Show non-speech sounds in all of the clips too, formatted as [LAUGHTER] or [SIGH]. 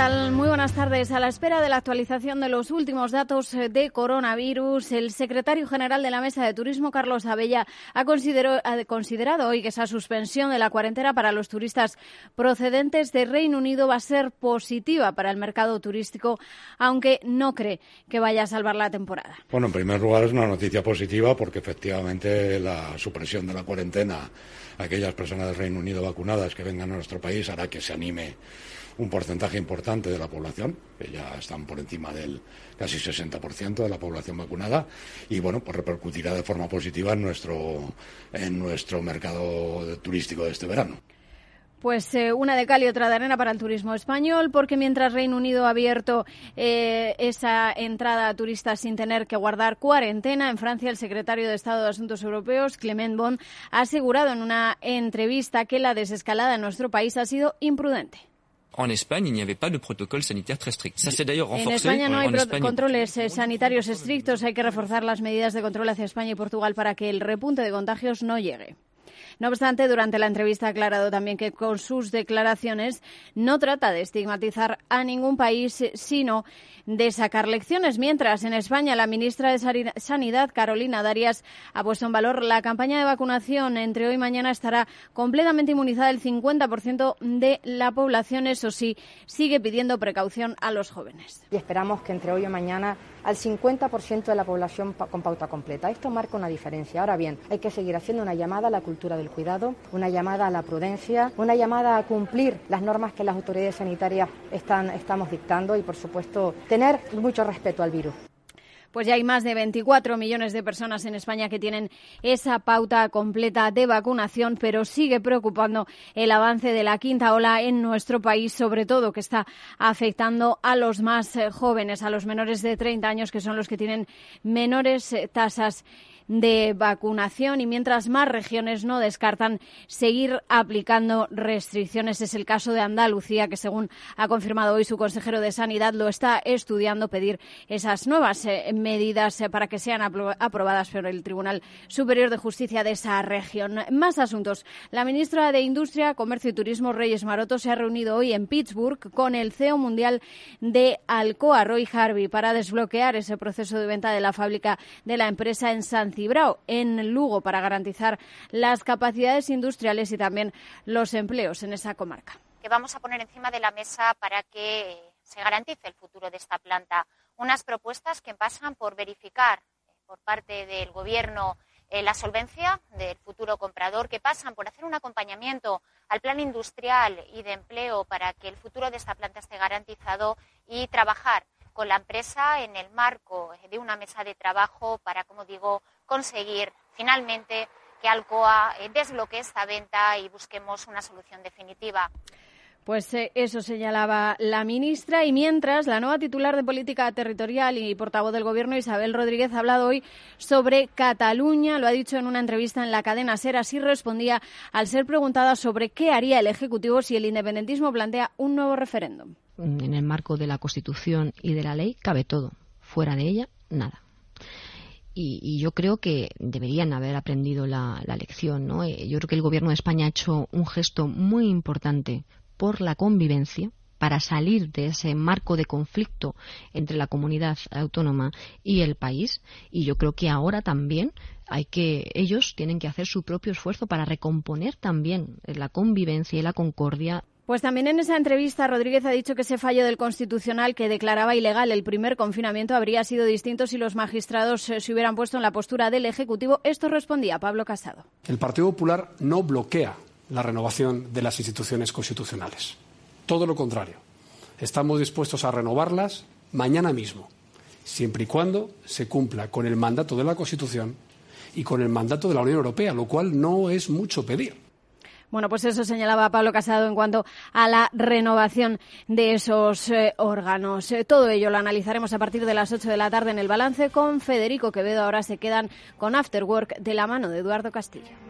Muy buenas tardes. A la espera de la actualización de los últimos datos eh, de coronavirus, el secretario general de la Mesa de Turismo, Carlos Abella, ha, considerado hoy que esa suspensión de la cuarentena para los turistas procedentes de Reino Unido va a ser positiva para el mercado turístico, aunque no cree que vaya a salvar la temporada. Bueno, en primer lugar es una noticia positiva porque efectivamente la supresión de la cuarentena a aquellas personas del Reino Unido vacunadas que vengan a nuestro país hará que se anime un porcentaje importante de la población, que ya están por encima del casi 60% de la población vacunada, y bueno, pues repercutirá de forma positiva en nuestro, en nuestro mercado turístico de este verano. Pues eh, una de cal y otra de arena para el turismo español, porque mientras Reino Unido ha abierto eh, esa entrada a turistas sin tener que guardar cuarentena, en Francia el secretario de Estado de Asuntos Europeos, Clement Bon, ha asegurado en una entrevista que la desescalada en nuestro país ha sido imprudente. En España no hay controles eh, sanitarios estrictos. Hay que reforzar las medidas de control hacia España y Portugal para que el repunte de contagios no llegue. No obstante, durante la entrevista ha aclarado también que con sus declaraciones no trata de estigmatizar a ningún país, sino de sacar lecciones. Mientras, en España, la ministra de Sanidad, Carolina Darias, ha puesto en valor la campaña de vacunación. Entre hoy y mañana estará completamente inmunizada el 50% de la población. Eso sí, sigue pidiendo precaución a los jóvenes. Y esperamos que entre hoy y mañana al 50% de la población con pauta completa. Esto marca una diferencia. Ahora bien, hay que seguir haciendo una llamada a la cultura del cuidado, una llamada a la prudencia, una llamada a cumplir las normas que las autoridades sanitarias están, estamos dictando y, por supuesto, tener mucho respeto al virus pues ya hay más de 24 millones de personas en España que tienen esa pauta completa de vacunación, pero sigue preocupando el avance de la quinta ola en nuestro país, sobre todo que está afectando a los más eh, jóvenes, a los menores de 30 años, que son los que tienen menores eh, tasas de vacunación y mientras más regiones no descartan seguir aplicando restricciones. Es el caso de Andalucía, que según ha confirmado hoy su consejero de Sanidad, lo está estudiando pedir esas nuevas eh, medidas eh, para que sean aprobadas por el Tribunal Superior de Justicia de esa región. Más asuntos. La ministra de Industria, Comercio y Turismo, Reyes Maroto, se ha reunido hoy en Pittsburgh con el CEO mundial de Alcoa, Roy Harvey, para desbloquear ese proceso de venta de la fábrica de la empresa en San en Lugo, para garantizar las capacidades industriales y también los empleos en esa comarca. Que vamos a poner encima de la mesa para que se garantice el futuro de esta planta. Unas propuestas que pasan por verificar eh, por parte del Gobierno eh, la solvencia del futuro comprador, que pasan por hacer un acompañamiento al plan industrial y de empleo para que el futuro de esta planta esté garantizado y trabajar con la empresa en el marco de una mesa de trabajo para, como digo, conseguir finalmente que Alcoa eh, desbloquee esta venta y busquemos una solución definitiva. Pues eh, eso señalaba la ministra y mientras la nueva titular de Política Territorial y portavoz del Gobierno, Isabel Rodríguez, ha hablado hoy sobre Cataluña. Lo ha dicho en una entrevista en la cadena SER. Así respondía al ser preguntada sobre qué haría el Ejecutivo si el independentismo plantea un nuevo referéndum. En el marco de la Constitución y de la ley cabe todo. Fuera de ella, nada. Y, yo creo que deberían haber aprendido la, lección. ¿no? Eh, yo creo que el Gobierno de España ha hecho un gesto muy importante por la convivencia para salir de ese marco de conflicto entre la comunidad autónoma y el país. Y yo creo que ahora también hay que ellos tienen que hacer su propio esfuerzo para recomponer también la convivencia y la concordia pues también en esa entrevista Rodríguez ha dicho que ese fallo del Constitucional que declaraba ilegal el primer confinamiento habría sido distinto si los magistrados eh, se hubieran puesto en la postura del Ejecutivo. Esto respondía Pablo Casado. El Partido Popular no bloquea la renovación de las instituciones constitucionales. Todo lo contrario. Estamos dispuestos a renovarlas mañana mismo, siempre y cuando se cumpla con el mandato de la Constitución y con el mandato de la Unión Europea, lo cual no es mucho pedir. Bueno, pues eso señalaba Pablo Casado en cuanto a la renovación de esos eh, órganos. Eh, todo ello lo analizaremos a partir de las 8 de la tarde en el balance con Federico Quevedo. Ahora se quedan con After Work de la mano de Eduardo Castillo.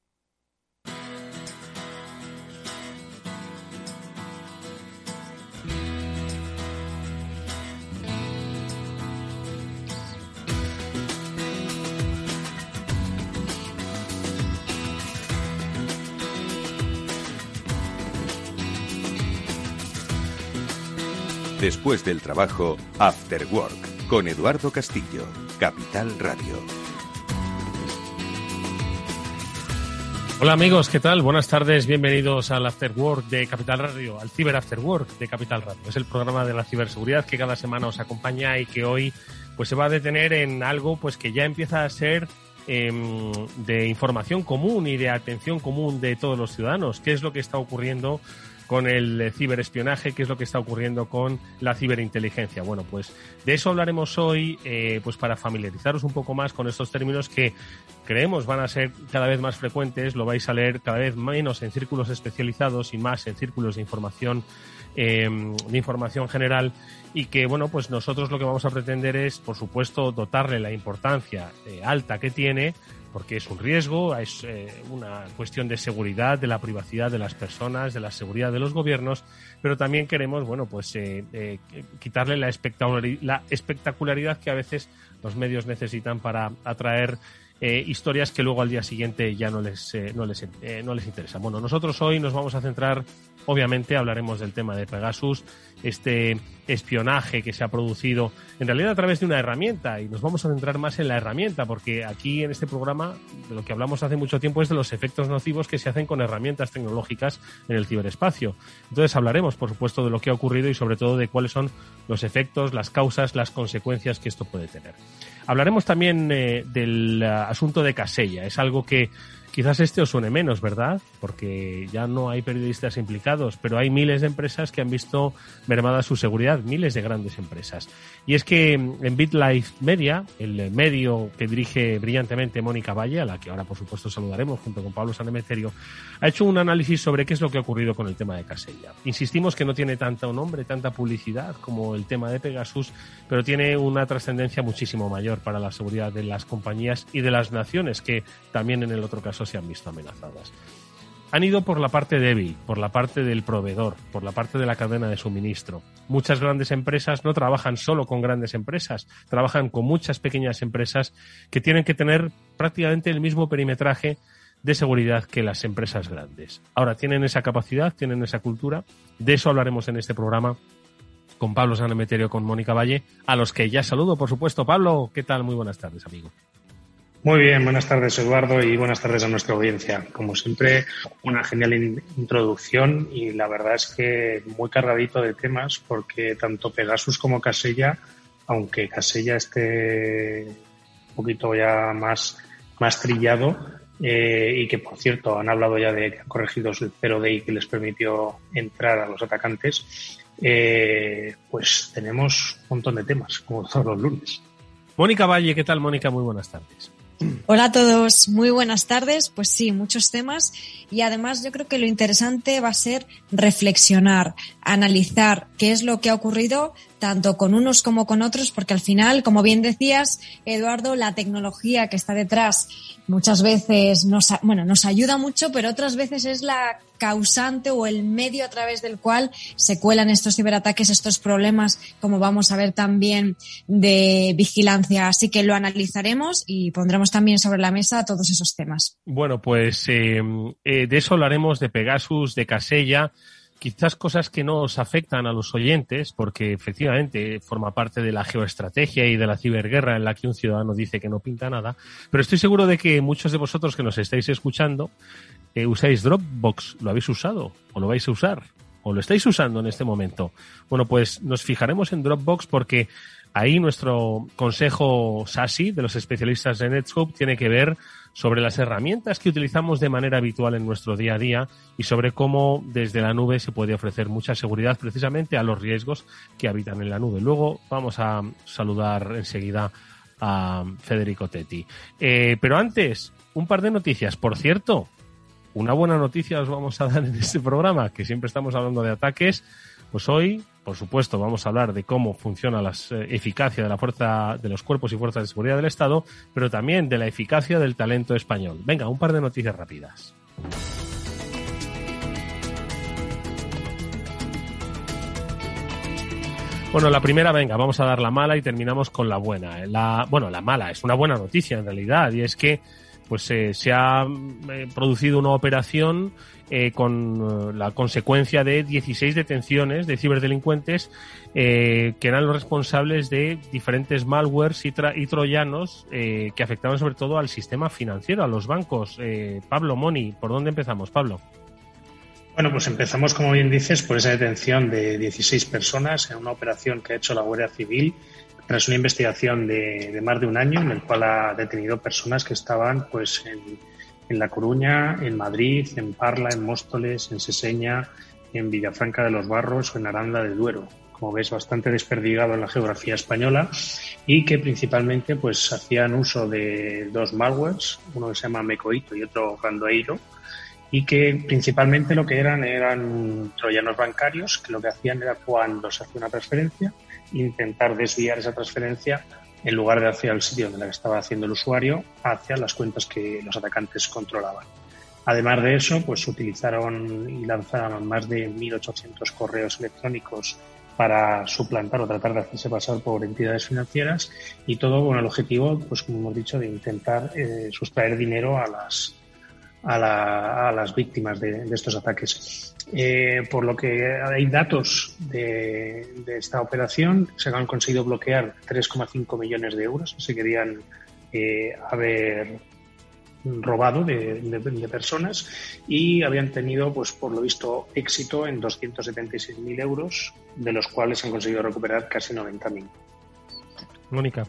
Después del trabajo, After Work, con Eduardo Castillo, Capital Radio. Hola amigos, ¿qué tal? Buenas tardes, bienvenidos al After Work de Capital Radio, al Ciber After Work de Capital Radio. Es el programa de la ciberseguridad que cada semana os acompaña y que hoy pues se va a detener en algo pues que ya empieza a ser em, de información común y de atención común de todos los ciudadanos. ¿Qué es lo que está ocurriendo con el ciberespionaje, qué es lo que está ocurriendo con la ciberinteligencia. Bueno, pues de eso hablaremos hoy, eh, pues para familiarizaros un poco más con estos términos que creemos van a ser cada vez más frecuentes, lo vais a leer cada vez menos en círculos especializados y más en círculos de información em, de información general y que bueno pues nosotros lo que vamos a pretender es por supuesto dotarle la importancia eh, alta que tiene porque es un riesgo, es eh, una cuestión de seguridad, de la privacidad de las personas, de la seguridad de los gobiernos, pero también queremos, bueno, pues eh, eh, quitarle la espectacularidad que a veces los medios necesitan para atraer eh, historias que luego al día siguiente ya no les, eh, no, les, eh, no les interesan. Bueno, nosotros hoy nos vamos a centrar, obviamente hablaremos del tema de Pegasus, este espionaje que se ha producido en realidad a través de una herramienta y nos vamos a centrar más en la herramienta porque aquí en este programa de lo que hablamos hace mucho tiempo es de los efectos nocivos que se hacen con herramientas tecnológicas en el ciberespacio. Entonces hablaremos, por supuesto, de lo que ha ocurrido y sobre todo de cuáles son los efectos, las causas, las consecuencias que esto puede tener. Hablaremos también eh, del uh, asunto de Casella. Es algo que Quizás este os suene menos, ¿verdad? Porque ya no hay periodistas implicados, pero hay miles de empresas que han visto mermada su seguridad, miles de grandes empresas. Y es que en BitLife Media, el medio que dirige brillantemente Mónica Valle, a la que ahora por supuesto saludaremos junto con Pablo Sanemeterio, ha hecho un análisis sobre qué es lo que ha ocurrido con el tema de Casella. Insistimos que no tiene tanto nombre, tanta publicidad como el tema de Pegasus, pero tiene una trascendencia muchísimo mayor para la seguridad de las compañías y de las naciones, que también en el otro caso se han visto amenazadas. Han ido por la parte débil, por la parte del proveedor, por la parte de la cadena de suministro. Muchas grandes empresas no trabajan solo con grandes empresas, trabajan con muchas pequeñas empresas que tienen que tener prácticamente el mismo perimetraje de seguridad que las empresas grandes. Ahora, tienen esa capacidad, tienen esa cultura. De eso hablaremos en este programa con Pablo Sanemeterio, con Mónica Valle, a los que ya saludo, por supuesto. Pablo, ¿qué tal? Muy buenas tardes, amigo. Muy bien, buenas tardes Eduardo y buenas tardes a nuestra audiencia. Como siempre, una genial introducción y la verdad es que muy cargadito de temas porque tanto Pegasus como Casella, aunque Casella esté un poquito ya más, más trillado eh, y que por cierto han hablado ya de que han corregido el 0 y que les permitió entrar a los atacantes, eh, pues tenemos un montón de temas como todos los lunes. Mónica Valle, ¿qué tal Mónica? Muy buenas tardes. Hola a todos, muy buenas tardes. Pues sí, muchos temas y además yo creo que lo interesante va a ser reflexionar, analizar qué es lo que ha ocurrido tanto con unos como con otros, porque al final, como bien decías, Eduardo, la tecnología que está detrás muchas veces nos, bueno, nos ayuda mucho, pero otras veces es la causante o el medio a través del cual se cuelan estos ciberataques, estos problemas, como vamos a ver también de vigilancia. Así que lo analizaremos y pondremos también sobre la mesa todos esos temas. Bueno, pues eh, eh, de eso hablaremos de Pegasus, de Casella quizás cosas que nos afectan a los oyentes, porque efectivamente forma parte de la geoestrategia y de la ciberguerra en la que un ciudadano dice que no pinta nada, pero estoy seguro de que muchos de vosotros que nos estáis escuchando eh, usáis Dropbox, ¿lo habéis usado o lo vais a usar? ¿O lo estáis usando en este momento? Bueno, pues nos fijaremos en Dropbox porque Ahí nuestro consejo SASI de los especialistas de Netscope tiene que ver sobre las herramientas que utilizamos de manera habitual en nuestro día a día y sobre cómo desde la nube se puede ofrecer mucha seguridad precisamente a los riesgos que habitan en la nube. Luego vamos a saludar enseguida a Federico Tetti. Eh, pero antes, un par de noticias. Por cierto, una buena noticia os vamos a dar en este programa, que siempre estamos hablando de ataques. Pues hoy, por supuesto, vamos a hablar de cómo funciona la eh, eficacia de la fuerza de los cuerpos y fuerzas de seguridad del Estado, pero también de la eficacia del talento español. Venga, un par de noticias rápidas. Bueno, la primera, venga, vamos a dar la mala y terminamos con la buena. La, bueno, la mala es una buena noticia en realidad y es que pues eh, se ha eh, producido una operación eh, con la consecuencia de 16 detenciones de ciberdelincuentes que eran los responsables de diferentes malwares y, y troyanos que afectaban sobre todo al sistema financiero, a los bancos. Pablo Moni, ¿por dónde empezamos, Pablo? Bueno, pues empezamos, como bien dices, por esa detención de 16 personas en una operación que ha hecho la Guardia Civil tras una investigación de, más de un año en el cual ha detenido personas que estaban pues en, La Coruña, en Madrid, en Parla, en Móstoles, en Seseña, en Villafranca de los Barros o en Aranda de Duero. Como ves, bastante desperdigado en la geografía española y que principalmente pues hacían uso de dos malwares, uno que se llama Mecoito y otro Gandoeiro, y que principalmente lo que eran eran troyanos bancarios que lo que hacían era cuando se hacía una transferencia intentar desviar esa transferencia en lugar de hacia el sitio donde la estaba haciendo el usuario hacia las cuentas que los atacantes controlaban. Además de eso, pues utilizaron y lanzaron más de 1.800 correos electrónicos para suplantar o tratar de hacerse pasar por entidades financieras y todo con el objetivo, pues como hemos dicho, de intentar eh, sustraer dinero a las a, las víctimas de, estos ataques. Eh, por lo que hay datos de, esta operación, se han conseguido bloquear 3,5 millones de euros que se querían eh, haber robado de, personas y habían tenido, pues por lo visto, éxito en 276.000 euros, de los cuales han conseguido recuperar casi 90.000. Mónica.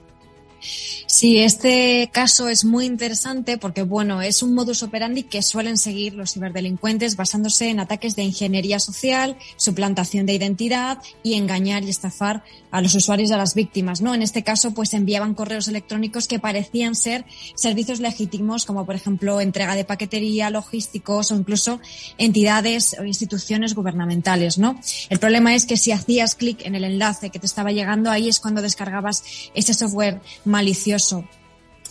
Sí, este caso es muy interesante porque, bueno, es un modus operandi que suelen seguir los ciberdelincuentes basándose en ataques de ingeniería social, suplantación de identidad y engañar y estafar a los usuarios y a las víctimas, ¿no? En este caso, pues enviaban correos electrónicos que parecían ser servicios legítimos, como por ejemplo entrega de paquetería, logísticos o incluso entidades o instituciones gubernamentales, ¿no? El problema es que si hacías clic en el enlace que te estaba llegando, ahí es cuando descargabas ese software malicioso.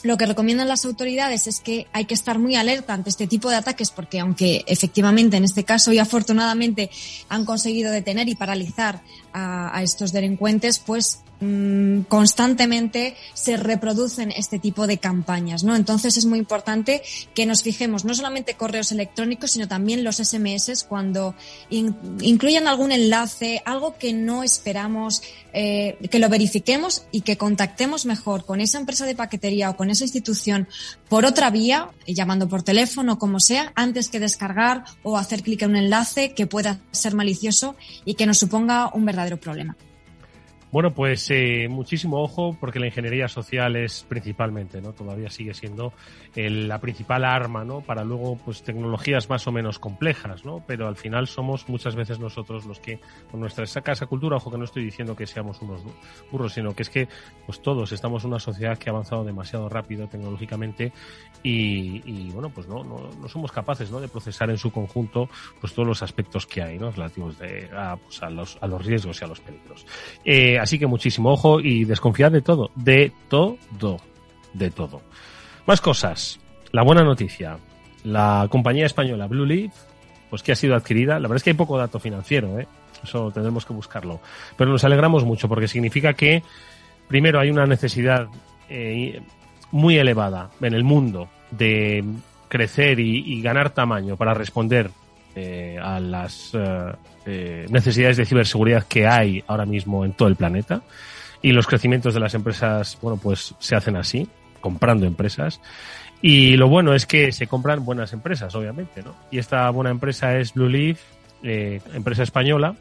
Lo que recomiendan las autoridades es que hay que estar muy alerta ante este tipo de ataques porque aunque efectivamente en este caso y afortunadamente han conseguido detener y paralizar a, a estos delincuentes, pues Mm, constantemente se reproducen este tipo de campañas, ¿no? Entonces es muy importante que nos fijemos no solamente correos electrónicos, sino también los SMS cuando incluyan algún enlace, algo que no esperamos, eh, que lo verifiquemos y que contactemos mejor con esa empresa de paquetería o con esa institución por otra vía, llamando por teléfono, como sea, antes que descargar o hacer clic en un enlace que pueda ser malicioso y que nos suponga un verdadero problema. Bueno, pues eh, muchísimo ojo porque la ingeniería social es principalmente, ¿no? Todavía sigue siendo la principal arma, ¿no? Para luego, pues tecnologías más o menos complejas, ¿no? Pero al final somos muchas veces nosotros los que, con nuestra escasa cultura, ojo que no estoy diciendo que seamos unos burros, sino que es que, pues todos estamos en una sociedad que ha avanzado demasiado rápido tecnológicamente y, y bueno, pues no, no, no, somos capaces, ¿no? De procesar en su conjunto, pues todos los aspectos que hay, ¿no? Relativos de, a, pues, a, los, a los riesgos y a los peligros. Eh, así que muchísimo ojo y desconfiad de todo, de todo, de todo. Más cosas. La buena noticia. La compañía española Blue Leaf, pues que ha sido adquirida. La verdad es que hay poco dato financiero, ¿eh? Eso tendremos que buscarlo. Pero nos alegramos mucho porque significa que, primero, hay una necesidad eh, muy elevada en el mundo de crecer y, ganar tamaño para responder eh, a las eh, eh, necesidades de ciberseguridad que hay ahora mismo en todo el planeta y los crecimientos de las empresas, bueno, pues se hacen así, comprando empresas. Y lo bueno es que se compran buenas empresas, obviamente, ¿no? Y esta buena empresa es Blue Leaf, empresa española,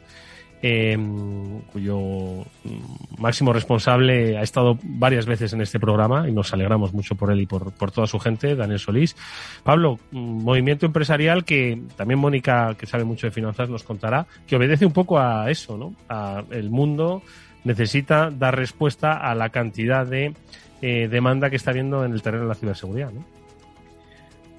Em, cuyo mm, máximo responsable ha estado varias veces en este programa y nos alegramos mucho por él y por, toda su gente, Daniel Solís. Pablo, movimiento empresarial que también Mónica, que sabe mucho de finanzas, nos contará, que obedece un poco a eso, ¿no? A el mundo necesita dar respuesta a la cantidad de eh, demanda que está habiendo en el terreno de la ciberseguridad, ¿no?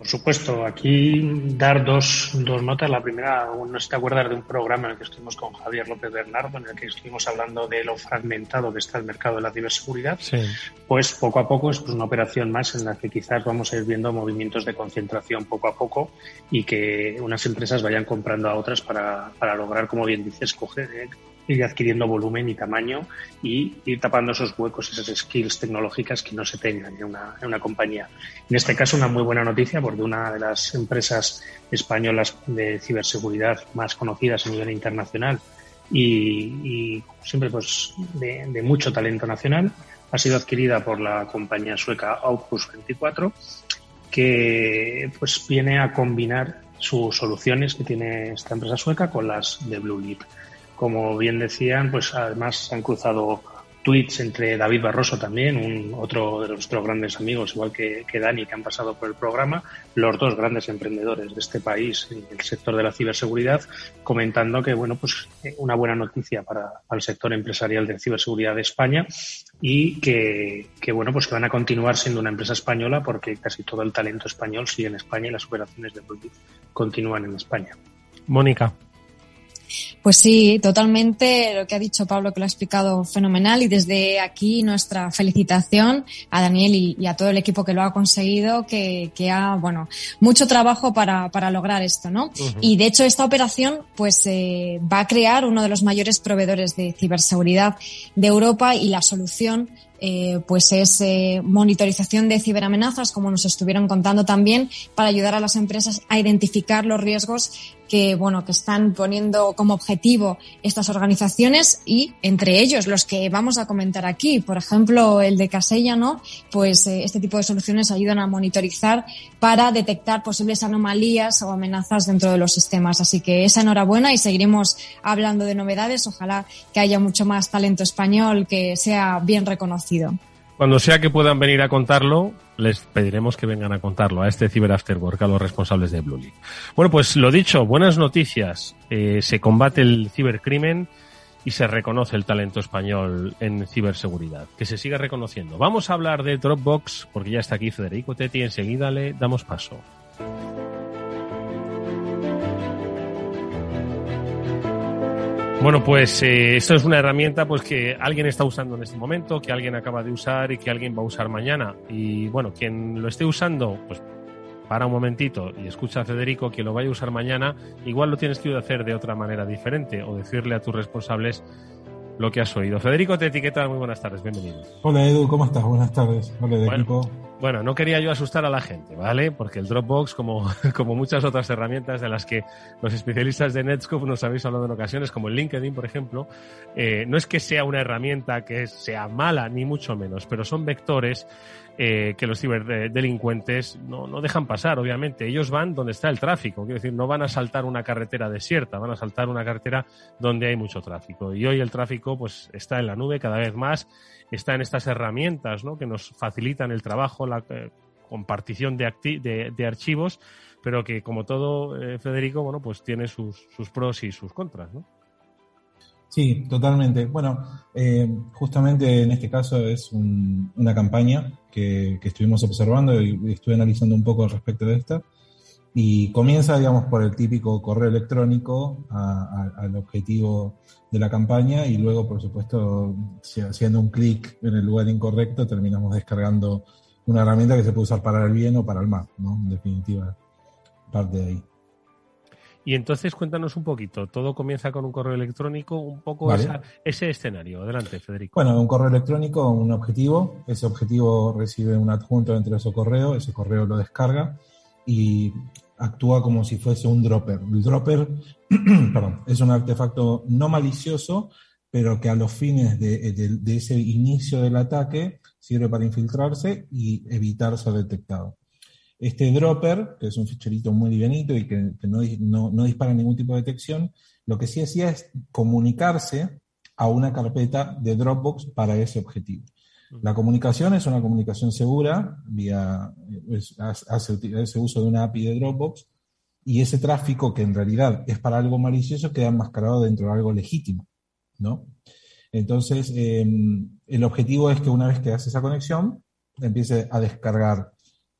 Por supuesto, aquí dar dos, dos notas. La primera, no sé si te acuerdas de un programa en el que estuvimos con Javier López Bernardo, en el que estuvimos hablando de lo fragmentado que está el mercado de la ciberseguridad. Pues poco a poco es pues, una operación más en la que quizás vamos a ir viendo movimientos de concentración poco a poco y que unas empresas vayan comprando a otras para, para lograr, como bien dices, coger, eh, ir adquiriendo volumen y tamaño y ir tapando esos huecos, esas skills tecnológicas que no se tengan en una, en una compañía. En este caso, una muy buena noticia porque una de las empresas españolas de ciberseguridad más conocidas a nivel internacional y, siempre pues de, de, mucho talento nacional ha sido adquirida por la compañía sueca Opus 24 que pues viene a combinar sus soluciones que tiene esta empresa sueca con las de Blue Leap. Como bien decían, pues además se han cruzado tweets entre David Barroso también, un, otro de nuestros grandes amigos, igual que, Dani, que han pasado por el programa, los dos grandes emprendedores de este país en el sector de la ciberseguridad, comentando que, bueno, pues una buena noticia para, el sector empresarial de ciberseguridad de España y que, bueno, pues que van a continuar siendo una empresa española porque casi todo el talento español sigue en España y las operaciones de Blue continúan en España. Mónica. Pues sí, totalmente lo que ha dicho Pablo, que lo ha explicado fenomenal y desde aquí nuestra felicitación a Daniel y, a todo el equipo que lo ha conseguido, que, ha, bueno, mucho trabajo para, lograr esto, ¿no? Y de hecho esta operación pues eh, va a crear uno de los mayores proveedores de ciberseguridad de Europa y la solución eh, pues es eh, monitorización de ciberamenazas, como nos estuvieron contando también, para ayudar a las empresas a identificar los riesgos que, bueno, que están poniendo como objetivo estas organizaciones y entre ellos los que vamos a comentar aquí. Por ejemplo, el de Casella, ¿no? Pues eh, este tipo de soluciones ayudan a monitorizar para detectar posibles anomalías o amenazas dentro de los sistemas. Así que esa enhorabuena y seguiremos hablando de novedades. Ojalá que haya mucho más talento español que sea bien reconocido. Cuando sea que puedan venir a contarlo, les pediremos que vengan a contarlo a este Cyber After a los responsables de Blue League. Bueno, pues lo dicho, buenas noticias. Eh, se combate el cibercrimen y se reconoce el talento español en ciberseguridad. Que se siga reconociendo. Vamos a hablar de Dropbox, porque ya está aquí Federico Tetti, enseguida le damos paso. Bueno, pues eh, esto es una herramienta pues que alguien está usando en este momento, que alguien acaba de usar y que alguien va a usar mañana. Y bueno, quien lo esté usando, pues para un momentito y escucha a Federico que lo vaya a usar mañana, igual lo tienes que hacer de otra manera diferente o decirle a tus responsables lo que has oído. Federico te etiqueta, muy buenas tardes, bienvenido. Hola Edu, ¿cómo estás? Buenas tardes. Hola de equipo. Bueno, no quería yo asustar a la gente, ¿vale? Porque el Dropbox, como, [LAUGHS] como muchas otras herramientas de las que los especialistas de Netscope nos habéis hablado en ocasiones, como el LinkedIn, por ejemplo, eh, no es que sea una herramienta que sea mala, ni mucho menos, pero son vectores eh, que los ciberdelincuentes no, no dejan pasar, obviamente. Ellos van donde está el tráfico, quiero decir, no van a saltar una carretera desierta, van a saltar una carretera donde hay mucho tráfico. Y hoy el tráfico pues está en la nube cada vez más, está en estas herramientas ¿no? que nos facilitan el trabajo, la eh, compartición de, archivos, pero que como todo, eh, Federico, bueno, pues tiene sus, pros y sus contras, ¿no? Sí, totalmente. Bueno, eh, justamente en este caso es una campaña que, estuvimos observando y estuve analizando un poco respecto de esta. Y comienza, digamos, por el típico correo electrónico al objetivo de la campaña y luego, por supuesto, haciendo un clic en el lugar incorrecto, terminamos descargando una herramienta que se puede usar para el bien o para el mal, ¿no? En definitiva, parte de ahí. Y entonces cuéntanos un poquito, todo comienza con un correo electrónico, un poco ese escenario. Adelante, Federico. Bueno, un correo electrónico, un objetivo, ese objetivo recibe un adjunto dentro de ese correo, ese correo lo descarga y actúa como si fuese un dropper. El dropper [CLEARS THROAT] es un artefacto no malicioso, pero que a los fines de, de ese inicio del ataque sirve para infiltrarse y evitar ser detectado. Este dropper, que es un ficherito muy livianito y que, no, dispara ningún tipo de detección, Lo que sí hacía es comunicarse a una carpeta de Dropbox para ese objetivo. La comunicación es una comunicación segura, vía, hace, hace uso de una API de Dropbox, y ese tráfico que en realidad es para algo malicioso queda enmascarado dentro de algo legítimo, ¿no? Entonces, em, el objetivo es que una vez que hace esa conexión, empiece a descargar,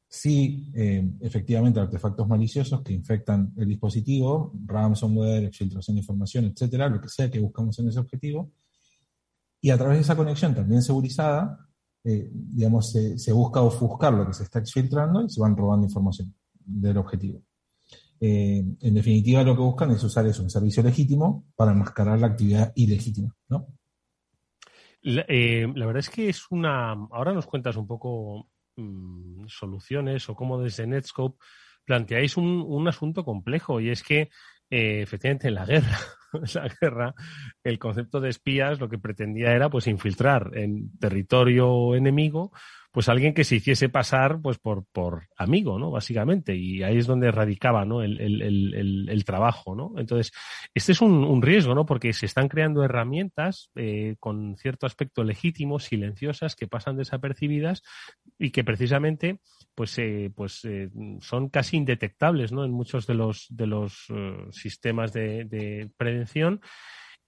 sí, em, efectivamente, artefactos maliciosos que infectan el dispositivo, ransomware, exfiltración de información, etcétera, lo que sea que buscamos en ese objetivo. Y a través de esa conexión también segurizada, eh, digamos, se, se busca ofuscar lo que se está exfiltrando y se van robando información del objetivo. Eh, en definitiva, lo que buscan es usar eso, un servicio legítimo para enmascarar la actividad ilegítima, ¿no? La, eh, verdad es que es una. Ahora nos cuentas un poco mmm, soluciones o cómo desde Netscope planteáis un, un asunto complejo y es que efectivamente en la guerra, [LAUGHS] la guerra, el concepto de espías lo que pretendía era pues infiltrar en territorio enemigo pues alguien que se hiciese pasar pues por, por amigo, ¿no? Básicamente. Y ahí es donde radicaba, ¿no? El, el, el, el trabajo, ¿no? Entonces, este es un, un, riesgo, ¿no? Porque se están creando herramientas eh, con cierto aspecto legítimo, silenciosas, que pasan desapercibidas y que precisamente pues, eh, pues eh, son casi indetectables, ¿no? En muchos de los, de los uh, sistemas de, de prevención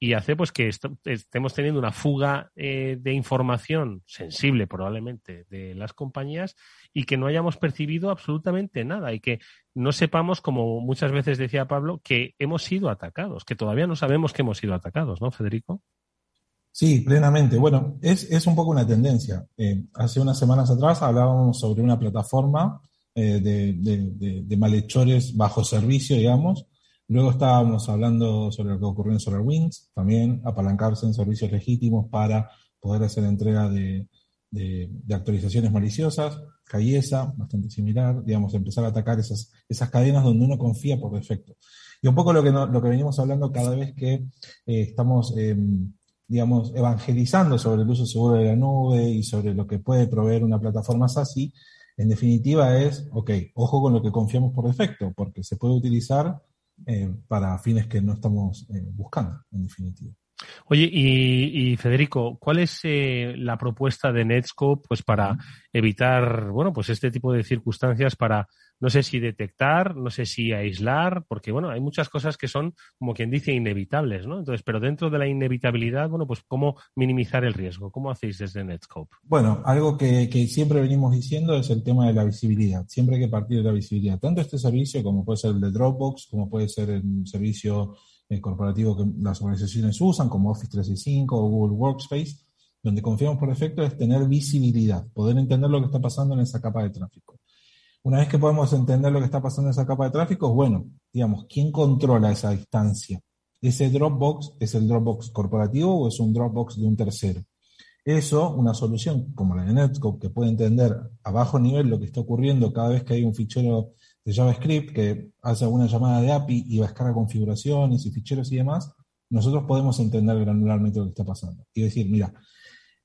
y hace pues que estemos teniendo una fuga eh, de información sensible probablemente de las compañías y que no hayamos percibido absolutamente nada y que no sepamos, como muchas veces decía Pablo, que hemos sido atacados, que todavía no sabemos que hemos sido atacados, ¿no, Federico? Sí, plenamente. Bueno, es, es un poco una tendencia. Eh, hace unas semanas atrás hablábamos sobre una plataforma eh, de, de, malhechores bajo servicio, digamos, Luego estábamos hablando sobre lo que ocurrió en SolarWinds, también apalancarse en servicios legítimos para poder hacer entrega de, actualizaciones maliciosas. Cayesa, bastante similar, digamos, empezar a atacar esas, esas cadenas donde uno confía por defecto. Y un poco lo que, no, lo que venimos hablando cada vez que eh, estamos, eh, digamos, evangelizando sobre el uso seguro de la nube y sobre lo que puede proveer una plataforma SASI, en definitiva es, ok, ojo con lo que confiamos por defecto, porque se puede utilizar eh, para fines que no estamos eh, buscando, en definitiva. Oye, y, y, Federico, ¿cuál es eh, la propuesta de Netscope pues, para evitar bueno, pues este tipo de circunstancias para no sé si detectar, no sé si aislar, porque bueno, hay muchas cosas que son, como quien dice, inevitables, ¿no? Entonces, pero dentro de la inevitabilidad, bueno, pues cómo minimizar el riesgo, ¿cómo hacéis desde Netscope? Bueno, algo que, siempre venimos diciendo es el tema de la visibilidad. Siempre hay que partir de la visibilidad. Tanto este servicio como puede ser el de Dropbox, como puede ser el servicio eh, corporativo que las organizaciones usan, como Office 365 o Google Workspace, donde confiamos por defecto es tener visibilidad, poder entender lo que está pasando en esa capa de tráfico. Una vez que podemos entender lo que está pasando en esa capa de tráfico, bueno, digamos, ¿quién controla esa distancia? ¿Ese Dropbox es el Dropbox corporativo o es un Dropbox de un tercero? Eso, una solución como la de Netscope, que puede entender a bajo nivel lo que está ocurriendo cada vez que hay un fichero de JavaScript que hace alguna llamada de API y descarga configuraciones y ficheros y demás, nosotros podemos entender granularmente lo que está pasando. Y decir, mira,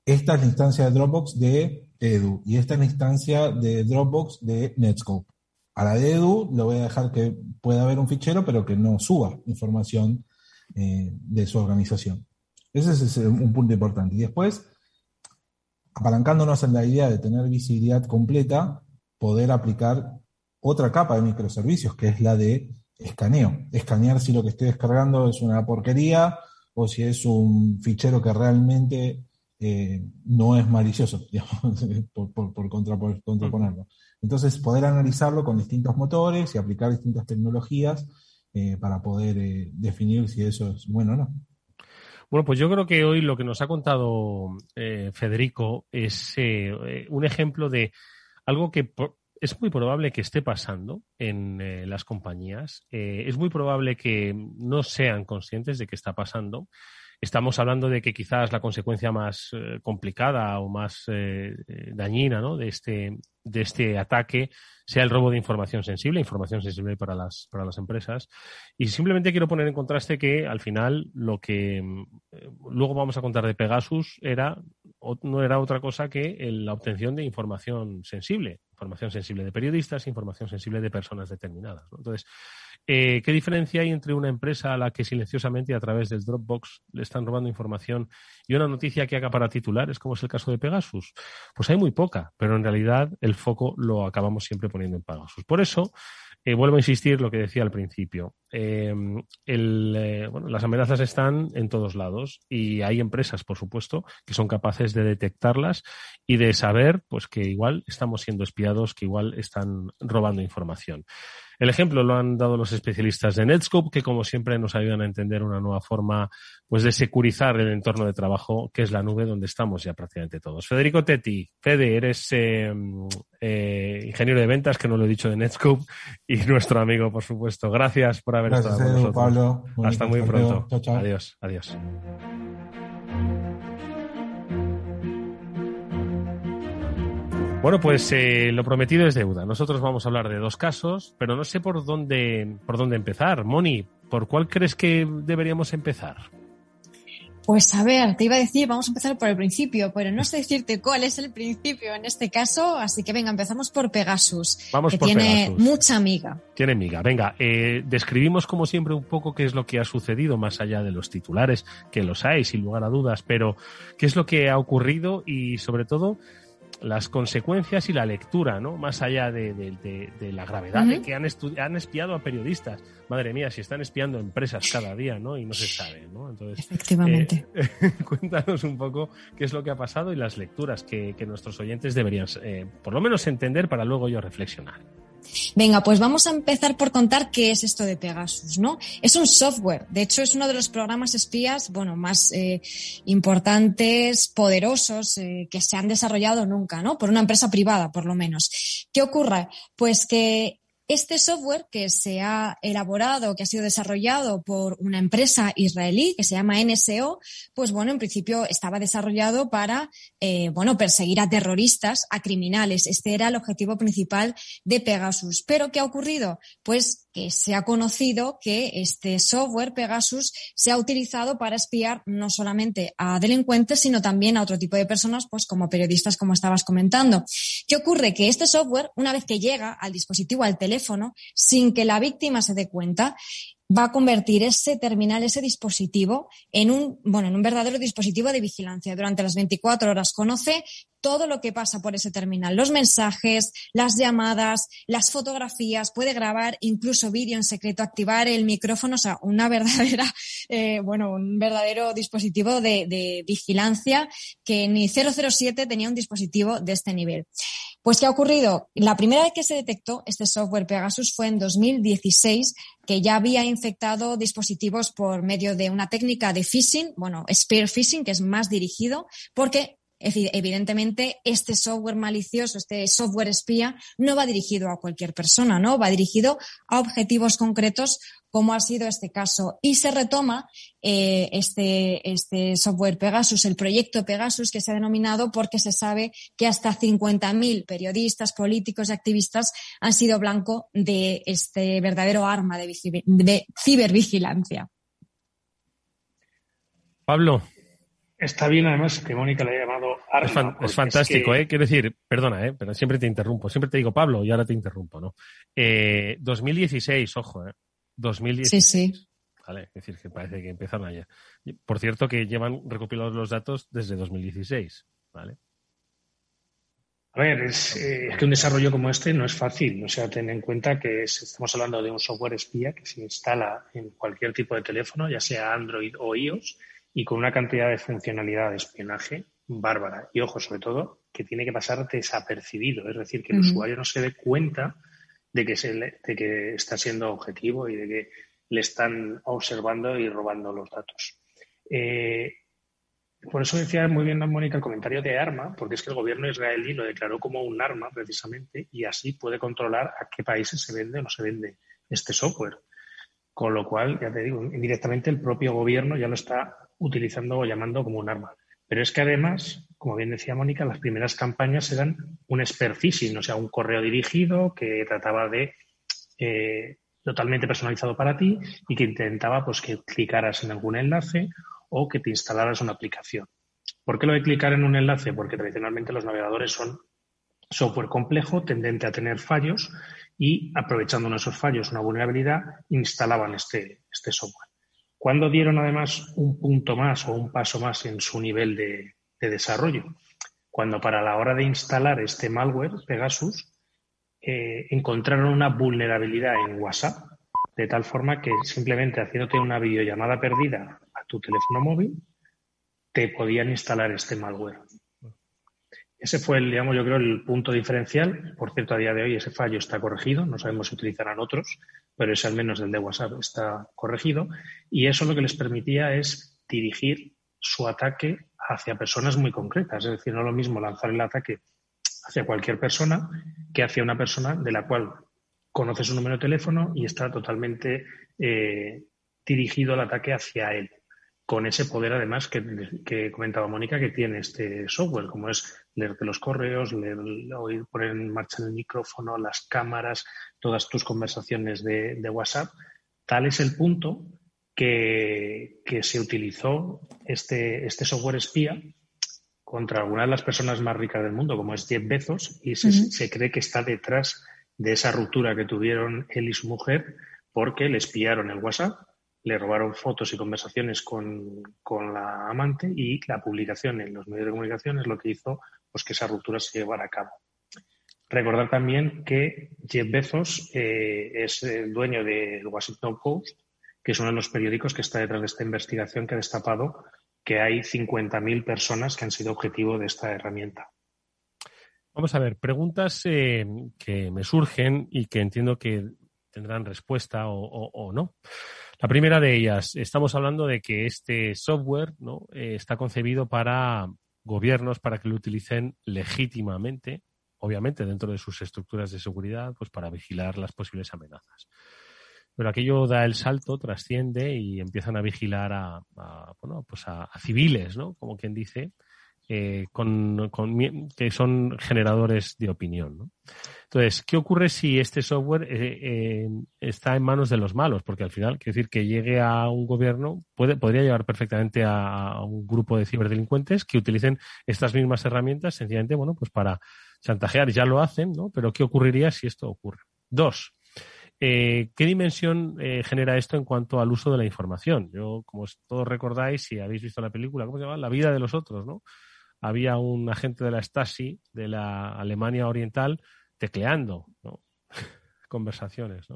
esta es la instancia de Dropbox de Edu y esta es la instancia de Dropbox de Netscope. A la de Edu le voy a dejar que pueda haber un fichero, pero que no suba información eh, de su organización. Ese es un punto importante. Y después, apalancándonos en la idea de tener visibilidad completa, poder aplicar otra capa de microservicios, que es la de escaneo. Escanear si lo que estoy descargando es una porquería o si es un fichero que realmente eh, no es malicioso, [LAUGHS] digamos, por, por, por, contraponerlo. Entonces, poder analizarlo con distintos motores y aplicar distintas tecnologías eh, para poder eh, definir si eso es bueno o no. Bueno, pues yo creo que hoy lo que nos ha contado Federico es un ejemplo de algo que es muy probable que esté pasando en eh, las compañías. es muy probable que no sean conscientes de que está pasando estamos hablando de que quizás la consecuencia más eh, complicada o más eh, dañina ¿no? de, este, de este ataque sea el robo de información sensible, información sensible para las, para las empresas. Y simplemente quiero poner en contraste que al final lo que eh, luego vamos a contar de Pegasus era, no era otra cosa que la obtención de información sensible, información sensible de periodistas, información sensible de personas determinadas. Entonces, eh, ¿qué diferencia hay entre una empresa a la que silenciosamente a través del Dropbox le están robando información y una noticia que haga para titulares, como es el caso de Pegasus? Pues hay muy poca, pero en realidad el foco lo acabamos siempre poniendo en Pegasus. Por eso, eh, vuelvo a insistir lo que decía al principio. Eh, las amenazas están en todos lados y hay empresas, por supuesto, que son capaces de detectarlas y de saber pues, que igual estamos siendo espiados, que igual están robando información. El ejemplo lo han dado los especialistas de Netscope, que como siempre nos ayudan a entender una nueva forma pues, de securizar el entorno de trabajo, que es la nube donde estamos ya prácticamente todos. Federico Tetti, Fede, eres eh, eh, ingeniero de ventas, que no lo he dicho de Netscope, y nuestro amigo, por supuesto. Gracias por haber estado con nosotros. Pablo. Hasta muy pronto. Adiós, adiós. Bueno, pues eh, lo prometido es deuda. Nosotros vamos a hablar de dos casos, pero no sé por dónde, por dónde empezar. Moni, ¿por cuál crees que deberíamos empezar? Pues a ver, te iba a decir, vamos a empezar por el principio, pero no sé decirte cuál es el principio en este caso, así que venga, empezamos por Pegasus, vamos que por tiene mucha amiga. Tiene amiga. Venga, eh, describimos como siempre un poco qué es lo que ha sucedido más allá de los titulares, que los hay sin lugar a dudas, pero qué es lo que ha ocurrido y sobre todo las consecuencias y la lectura, ¿no? Más allá de, la gravedad de que han, han espiado a periodistas. Madre mía, si están espiando empresas cada día, ¿no? Y no se sabe, ¿no? Entonces, Efectivamente. Eh, [LAUGHS] cuéntanos un poco qué es lo que ha pasado y las lecturas que, nuestros oyentes deberían, eh, por lo menos, entender para luego yo reflexionar. Venga, pues vamos a empezar por contar qué es esto de Pegasus, ¿no? Es un software, de hecho es uno de los programas espías, bueno, más eh, importantes, poderosos, eh, que se han desarrollado nunca, ¿no? Por una empresa privada, por lo menos. ¿Qué ocurre? Pues que este software que se ha elaborado, que ha sido desarrollado por una empresa israelí que se llama NSO, pues bueno, en principio estaba desarrollado para, eh, bueno, perseguir a terroristas, a criminales. Este era el objetivo principal de Pegasus. Pero ¿qué ha ocurrido? Pues que se ha conocido que este software Pegasus se ha utilizado para espiar no solamente a delincuentes, sino también a otro tipo de personas, pues como periodistas, como estabas comentando. ¿Qué ocurre? Que este software, una vez que llega al dispositivo, al teléfono, sin que la víctima se dé cuenta, va a convertir ese terminal, ese dispositivo, en un, bueno, en un verdadero dispositivo de vigilancia. Durante las 24 horas conoce todo lo que pasa por ese terminal, los mensajes, las llamadas, las fotografías, puede grabar incluso vídeo en secreto, activar el micrófono, o sea, una [LAUGHS] verdadera, eh, bueno, un verdadero dispositivo de, de vigilancia que ni 007 tenía un dispositivo de este nivel. Pues, ¿qué ha ocurrido? La primera vez que se detectó este software Pegasus fue en 2016, que ya había infectado dispositivos por medio de una técnica de phishing, bueno, spear phishing, que es más dirigido, porque evidentemente este software malicioso, este software espía, no va dirigido a cualquier persona, ¿no? Va dirigido a objetivos concretos como ha sido este caso. Y se retoma eh, este, este software Pegasus, el proyecto Pegasus, que se ha denominado porque se sabe que hasta 50.000 periodistas, políticos y activistas han sido blanco de este verdadero arma de, de cibervigilancia. Pablo, Está bien, además, que Mónica le haya llamado arma. Es, fantástico, ¿eh? Quiero decir, perdona, ¿eh? Pero siempre te interrumpo. Siempre te digo Pablo y ahora te interrumpo, ¿no? Eh, 2016, ojo, ¿eh? 2016. Sí, sí. Vale, es decir, que parece que empezaron ayer. Por cierto, que llevan recopilados los datos desde 2016, ¿vale? A ver, es, eh, que un desarrollo como este no es fácil. O sea, ten en cuenta que estamos hablando de un software espía que se instala en cualquier tipo de teléfono, ya sea Android o iOS, y con una cantidad de funcionalidad de espionaje bárbara. Y ojo, sobre todo, que tiene que pasar desapercibido, es decir, que el usuario no se dé cuenta de que, se de que está siendo objetivo y de que le están observando y robando los datos. Eh, por eso decía muy bien Mónica el comentario de arma, porque es que el gobierno israelí lo declaró como un arma precisamente y así puede controlar a qué países se vende o no se vende este software. Con lo cual, ya te digo, indirectamente el propio gobierno ya lo está utilizando o llamando como un arma. Pero es que además, como bien decía Mónica, las primeras campañas eran un spear phishing, o sea, un correo dirigido que trataba de eh, totalmente personalizado para ti y que intentaba pues que clicaras en algún enlace o que te instalaras una aplicación. ¿Por qué lo de clicar en un enlace? Porque tradicionalmente los navegadores son software complejo, tendente a tener fallos y aprovechando esos fallos, una vulnerabilidad, instalaban este, este software. Cuando dieron además un punto más o un paso más en su nivel de, desarrollo, cuando para la hora de instalar este malware, Pegasus, eh, encontraron una vulnerabilidad en WhatsApp, de tal forma que simplemente haciéndote una videollamada perdida a tu teléfono móvil, te podían instalar este malware. Ese fue, el, digamos, yo creo, el punto diferencial. Por cierto, a día de hoy ese fallo está corregido. No sabemos si utilizarán otros, pero ese al menos del de WhatsApp está corregido. Y eso lo que les permitía es dirigir su ataque hacia personas muy concretas. Es decir, no es lo mismo lanzar el ataque hacia cualquier persona que hacia una persona de la cual conoce su número de teléfono y está totalmente eh, dirigido el ataque hacia él con ese poder además que, comentaba Mónica que tiene este software, como es leerte los correos, leer, oír, poner en marcha el micrófono, las cámaras, todas tus conversaciones de, WhatsApp. Tal es el punto que, se utilizó este, este software espía contra algunas de las personas más ricas del mundo, como es Jeff Bezos, y se, se cree que está detrás de esa ruptura que tuvieron él y su mujer porque le espiaron el WhatsApp le robaron fotos y conversaciones con, la amante y la publicación en los medios de comunicación es lo que hizo pues, que esa ruptura se llevara a cabo. Recordar también que Jeff Bezos eh, es el dueño del Washington Post, que es uno de los periódicos que está detrás de esta investigación que ha destapado que hay 50.000 personas que han sido objetivo de esta herramienta. Vamos a ver, preguntas eh, que me surgen y que entiendo que tendrán respuesta o no. La primera de ellas, estamos hablando de que este software ¿no? Eh, está concebido para gobiernos para que lo utilicen legítimamente, obviamente dentro de sus estructuras de seguridad, pues para vigilar las posibles amenazas. Pero aquello da el salto, trasciende y empiezan a vigilar a, bueno, pues a, a, civiles, ¿no? Como quien dice, eh, con, que son generadores de opinión. Entonces, ¿qué ocurre si este software eh, eh, está en manos de los malos? Porque al final, quiero decir, que llegue a un gobierno puede, podría llevar perfectamente a, un grupo de ciberdelincuentes que utilicen estas mismas herramientas sencillamente, bueno, pues para chantajear. Ya lo hacen, ¿no? Pero ¿qué ocurriría si esto ocurre? Dos, ¿Qué dimensión genera esto en cuanto al uso de la información? Yo, como todos recordáis, si habéis visto la película, ¿cómo se llama? La vida de los otros, ¿no? Había un agente de la Stasi de la Alemania Oriental tecleando [LAUGHS] conversaciones.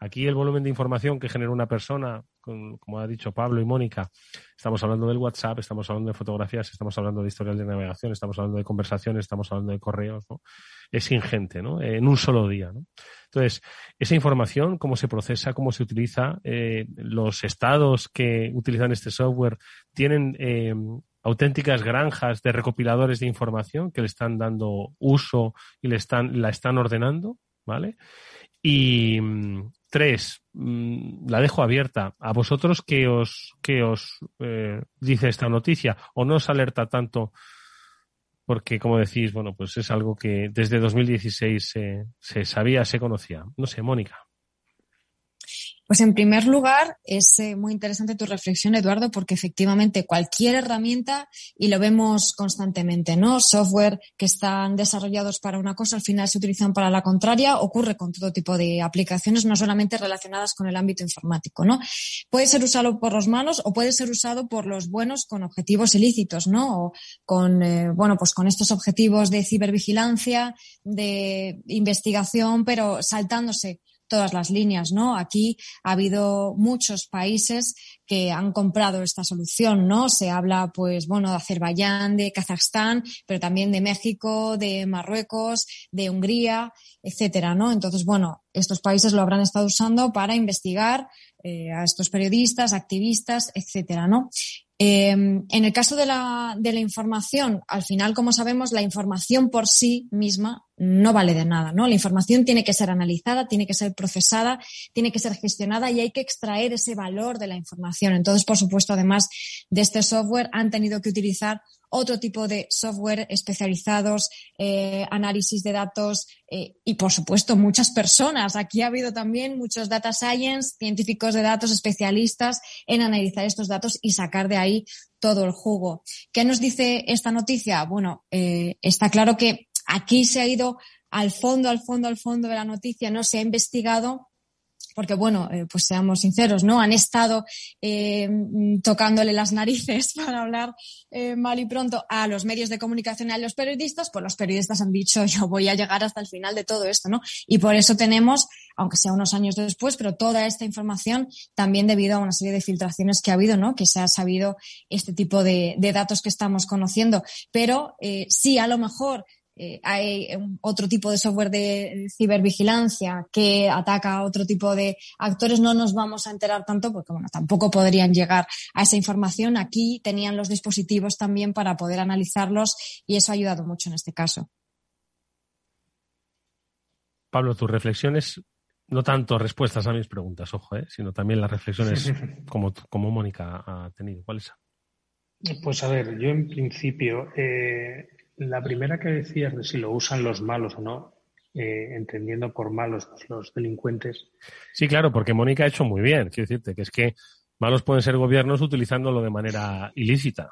Aquí el volumen de información que genera una persona, como ha dicho Pablo y Mónica, estamos hablando del WhatsApp, estamos hablando de fotografías, estamos hablando de historial de navegación, estamos hablando de conversaciones, estamos hablando de correos, es ingente, ¿no? en un solo día. Entonces, esa información, cómo se procesa, cómo se utiliza, eh, los estados que utilizan este software tienen eh, auténticas granjas de recopiladores de información que le están dando uso y le están, la están ordenando, ¿vale? Y mm, tres, mm, la dejo abierta. ¿A vosotros qué os, qué os eh, dice esta noticia? ¿O no os alerta tanto? Porque, como decís, bueno, pues es algo que desde 2016 se sabía, se conocía. No sé, Mónica. Pues en primer lugar, es eh, muy interesante tu reflexión, Eduardo, porque efectivamente cualquier herramienta, y lo vemos constantemente, ¿no? Software que están desarrollados para una cosa, al final se utilizan para la contraria, ocurre con todo tipo de aplicaciones, no solamente relacionadas con el ámbito informático, ¿no? Puede ser usado por los malos o puede ser usado por los buenos con objetivos ilícitos, ¿no? O con, eh, bueno, pues con estos objetivos de cibervigilancia, de investigación, pero saltándose todas las líneas, ¿no? Aquí ha habido muchos países que han comprado esta solución, ¿no? Se habla, pues, bueno, de Azerbaiyán, de Kazajstán, pero también de México, de Marruecos, de Hungría, etcétera, ¿no? Entonces, bueno, estos países lo habrán estado usando para investigar eh, a estos periodistas, activistas, etcétera, ¿no? Em, en el caso de la, de la información, al final, como sabemos, la información por sí misma no vale de nada, ¿no? La información tiene que ser analizada, tiene que ser procesada, tiene que ser gestionada y hay que extraer ese valor de la información. Entonces, por supuesto, además de este software, han tenido que utilizar otro tipo de software especializados, eh, análisis de datos eh, y, por supuesto, muchas personas. Aquí ha habido también muchos data science, científicos de datos, especialistas en analizar estos datos y sacar de ahí todo el jugo. ¿Qué nos dice esta noticia? Bueno, eh, está claro que aquí se ha ido al fondo, al fondo, al fondo de la noticia no se ha investigado porque bueno, eh, pues seamos sinceros, ¿no? Han estado eh, tocándole las narices, [LAUGHS] para hablar eh, mal y pronto, a los medios de comunicación y a los periodistas, pues los periodistas han dicho [LAUGHS] yo voy a llegar hasta el final de todo esto, ¿no? Y por eso tenemos, aunque sea unos años después, pero toda esta información también debido a una serie de filtraciones que ha habido, ¿no? Que se ha sabido este tipo de, de datos que estamos conociendo. Pero sí, a lo mejor eh, hay otro tipo de software de cibervigilancia que ataca a otro tipo de actores, no nos vamos a enterar tanto porque, bueno, tampoco podrían llegar a esa información. Aquí tenían los dispositivos también para poder analizarlos y eso ha ayudado mucho en este caso. Pablo, tus reflexiones, no tanto respuestas a mis preguntas, ojo, ¿eh? sino también las reflexiones [LAUGHS] como, como Mónica ha tenido. ¿Cuáles? Pues a ver, yo en principio eh, la primera que decías de si lo usan los malos o no, eh, entendiendo por malos los delincuentes. Sí, claro, porque Mónica ha hecho muy bien. Quiero decirte que es que malos pueden ser gobiernos utilizándolo de manera ilícita.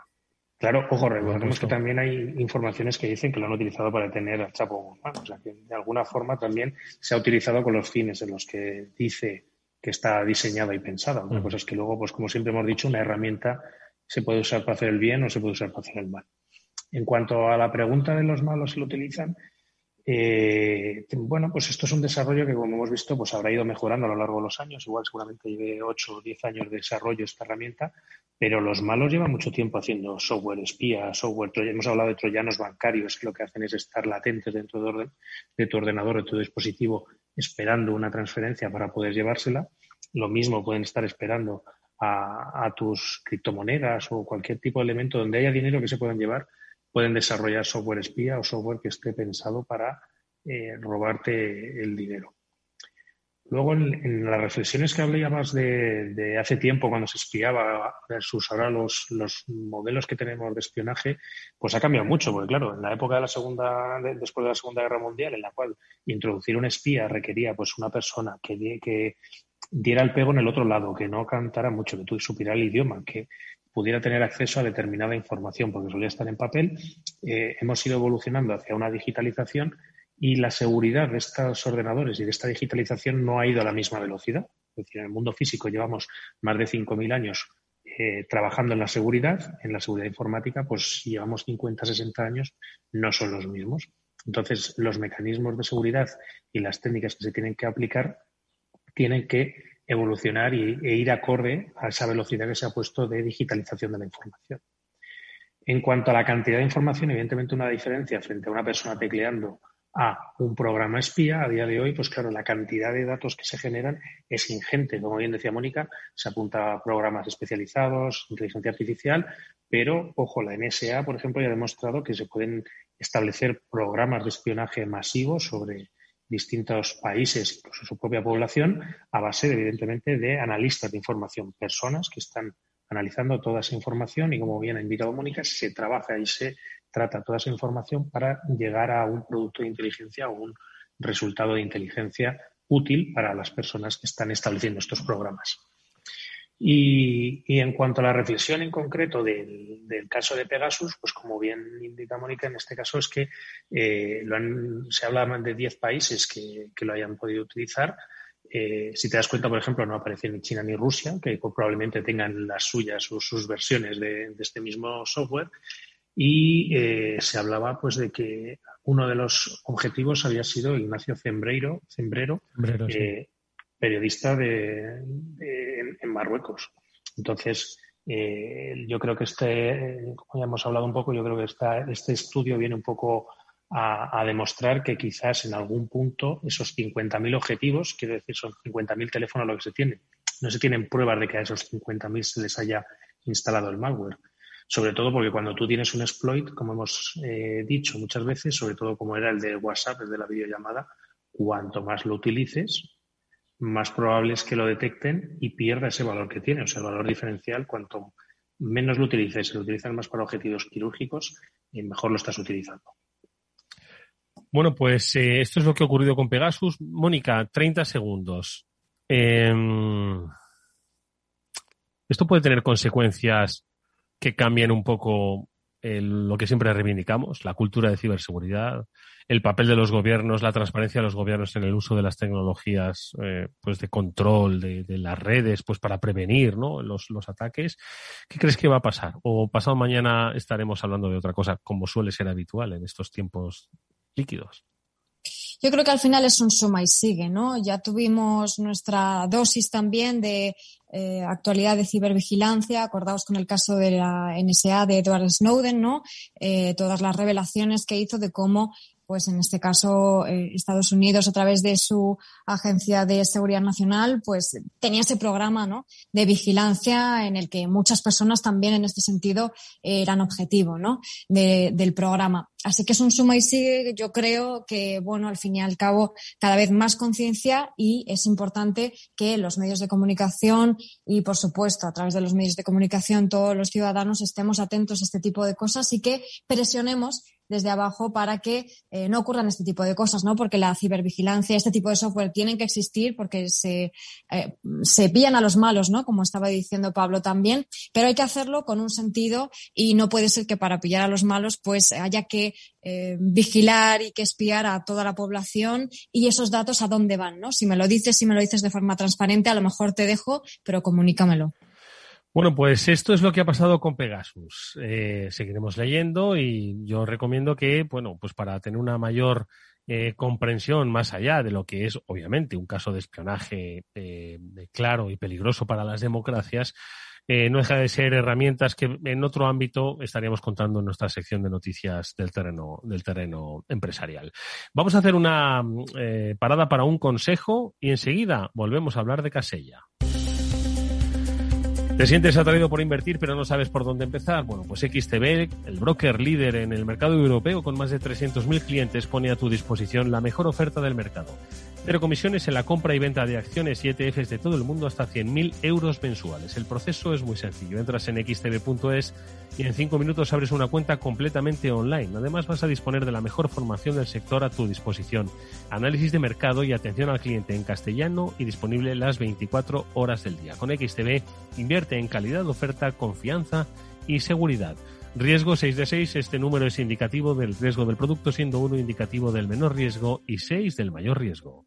Claro, ojo, recordemos que también hay informaciones que dicen que lo han utilizado para detener al Chapo Guzmán. O sea, que de alguna forma también se ha utilizado con los fines en los que dice que está diseñada y pensada. Otra cosa es que luego, pues como siempre hemos dicho, una herramienta se puede usar para hacer el bien o se puede usar para hacer el mal. En cuanto a la pregunta de los malos si lo utilizan, eh, bueno, pues esto es un desarrollo que, como hemos visto, pues habrá ido mejorando a lo largo de los años. Igual seguramente lleve 8 o 10 años de desarrollo esta herramienta, pero los malos llevan mucho tiempo haciendo software espía, software Hemos hablado de troyanos bancarios, que lo que hacen es estar latentes dentro de, de tu ordenador, de tu dispositivo, esperando una transferencia para poder llevársela. Lo mismo pueden estar esperando a, a tus criptomonedas o cualquier tipo de elemento donde haya dinero que se puedan llevar pueden desarrollar software espía o software que esté pensado para eh, robarte el dinero. Luego, en, las reflexiones que hablabas de, de hace tiempo, cuando se espiaba versus ahora los, los, modelos que tenemos de espionaje, pues ha cambiado mucho, porque claro, en la época de la segunda, después de la Segunda Guerra Mundial, en la cual introducir un espía requería pues una persona que, que diera el pego en el otro lado, que no cantara mucho, que tú supiera el idioma, que pudiera tener acceso a determinada información, porque solía estar en papel, eh, hemos ido evolucionando hacia una digitalización y la seguridad de estos ordenadores y de esta digitalización no ha ido a la misma velocidad. Es decir, en el mundo físico llevamos más de 5.000 años eh, trabajando en la seguridad, en la seguridad informática, pues llevamos 50, 60 años, no son los mismos. Entonces, los mecanismos de seguridad y las técnicas que se tienen que aplicar tienen que evolucionar y, e ir acorde a esa velocidad que se ha puesto de digitalización de la información. En cuanto a la cantidad de información, evidentemente una diferencia frente a una persona tecleando a un programa espía a día de hoy, pues claro, la cantidad de datos que se generan es ingente. Como bien decía Mónica, se apunta a programas especializados, inteligencia artificial, pero, ojo, la NSA, por ejemplo, ya ha demostrado que se pueden establecer programas de espionaje masivos sobre distintos países, incluso su propia población, a base, evidentemente, de analistas de información, personas que están analizando toda esa información y, como bien ha invitado Mónica, se trabaja y se trata toda esa información para llegar a un producto de inteligencia o un resultado de inteligencia útil para las personas que están estableciendo estos programas. Y, en cuanto a la reflexión en concreto del, caso de Pegasus, pues como bien indica Mónica, en este caso es que eh, se habla de 10 países que, lo hayan podido utilizar. Eh, si te das cuenta, por ejemplo, no aparece ni China ni Rusia, que probablemente tengan las suyas o sus versiones de, este mismo software. Y eh, se hablaba pues de que uno de los objetivos había sido Ignacio Cembreiro, Cembrero, periodista de, en, Marruecos. Entonces, eh, yo creo que este, como ya hemos hablado un poco, yo creo que este estudio viene un poco a, demostrar que quizás en algún punto esos 50.000 objetivos, quiero decir, son 50.000 teléfonos lo que se tiene. No se tienen pruebas de que a esos 50.000 se les haya instalado el malware. Sobre todo porque cuando tú tienes un exploit, como hemos eh, dicho muchas veces, sobre todo como era el de WhatsApp, el de la videollamada, cuanto más lo utilices, más probable es que lo detecten y pierda ese valor que tiene. O sea, el valor diferencial, cuanto menos lo utilices, si lo utilizan más para objetivos quirúrgicos, eh, mejor lo estás utilizando. Bueno, pues eh, esto es lo que ha ocurrido con Pegasus. Mónica, 30 segundos. Em, esto puede tener consecuencias que cambien un poco lo que siempre reivindicamos, la cultura de ciberseguridad, el papel de los gobiernos, la transparencia de los gobiernos en el uso de las tecnologías eh, pues de control de, las redes pues para prevenir ¿no? los, los ataques. ¿Qué crees que va a pasar? ¿O pasado mañana estaremos hablando de otra cosa, como suele ser habitual en estos tiempos líquidos? Yo creo que al final es un suma y sigue, ¿no? Ya tuvimos nuestra dosis también de eh, actualidad de cibervigilancia, acordados con el caso de la NSA de Edward Snowden, ¿no? Eh, todas las revelaciones que hizo de cómo pues en este caso eh, Estados Unidos a través de su agencia de seguridad nacional pues tenía ese programa ¿no? de vigilancia en el que muchas personas también en este sentido eran objetivo ¿no? del programa así que es un suma y sigue yo creo que bueno al fin y al cabo cada vez más conciencia y es importante que los medios de comunicación y por supuesto a través de los medios de comunicación todos los ciudadanos estemos atentos a este tipo de cosas y que presionemos desde abajo para que eh, no ocurran este tipo de cosas, ¿no? Porque la cibervigilancia, este tipo de software tienen que existir porque se, eh, se pillan a los malos, ¿no? Como estaba diciendo Pablo también, pero hay que hacerlo con un sentido y no puede ser que para pillar a los malos pues haya que eh, vigilar y que espiar a toda la población y esos datos a dónde van, ¿no? Si me lo dices, si me lo dices de forma transparente, a lo mejor te dejo, pero comunícamelo. Bueno, pues esto es lo que ha pasado con Pegasus. Eh, seguiremos leyendo y yo recomiendo que, bueno, pues para tener una mayor eh, comprensión más allá de lo que es, obviamente, un caso de espionaje eh, claro y peligroso para las democracias, no deja de ser herramientas que en otro ámbito estaríamos contando en nuestra sección de noticias del terreno, del terreno empresarial. Vamos a hacer una parada para un consejo y enseguida volvemos a hablar de Casella. ¿Te sientes atraído por invertir pero no sabes por dónde empezar? Bueno, pues XTB, el broker líder en el mercado europeo con más de 300.000 clientes, pone a tu disposición la mejor oferta del mercado. Pero comisiones en la compra y venta de acciones y ETFs de todo el mundo hasta 100.000 euros mensuales. El proceso es muy sencillo. Entras en xtb.es y en cinco minutos abres una cuenta completamente online. Además vas a disponer de la mejor formación del sector a tu disposición. Análisis de mercado y atención al cliente en castellano y disponible las 24 horas del día. Con XTB invierte en calidad oferta, confianza y seguridad. Riesgo 6 de 6, este número es indicativo del riesgo del producto, siendo uno indicativo del menor riesgo y 6 del mayor riesgo.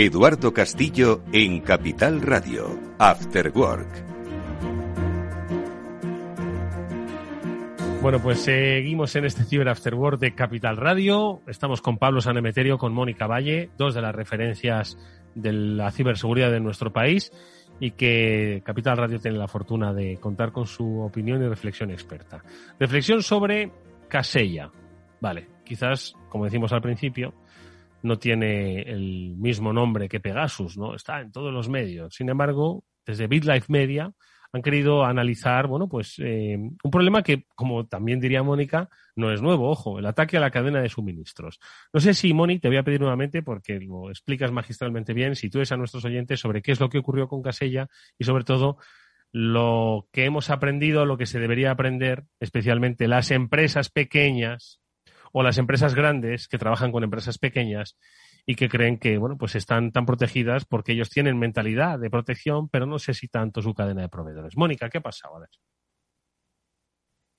Eduardo Castillo en Capital Radio, After Work. Bueno, pues seguimos en este Ciber After Work de Capital Radio. Estamos con Pablo Sanemeterio, con Mónica Valle, dos de las referencias de la ciberseguridad de nuestro país y que Capital Radio tiene la fortuna de contar con su opinión y reflexión experta. Reflexión sobre Casella. Vale, quizás, como decimos al principio, no tiene el mismo nombre que Pegasus, ¿no? Está en todos los medios. Sin embargo, desde BitLife Media han querido analizar, bueno, pues eh, un problema que, como también diría Mónica, no es nuevo, ojo, el ataque a la cadena de suministros. No sé si, Mónica, te voy a pedir nuevamente, porque lo explicas magistralmente bien, si tú eres a nuestros oyentes sobre qué es lo que ocurrió con Casella y, sobre todo, lo que hemos aprendido, lo que se debería aprender, especialmente las empresas pequeñas, o las empresas grandes que trabajan con empresas pequeñas y que creen que bueno pues están tan protegidas porque ellos tienen mentalidad de protección, pero no sé si tanto su cadena de proveedores. Mónica, ¿qué ha pasado? A ver.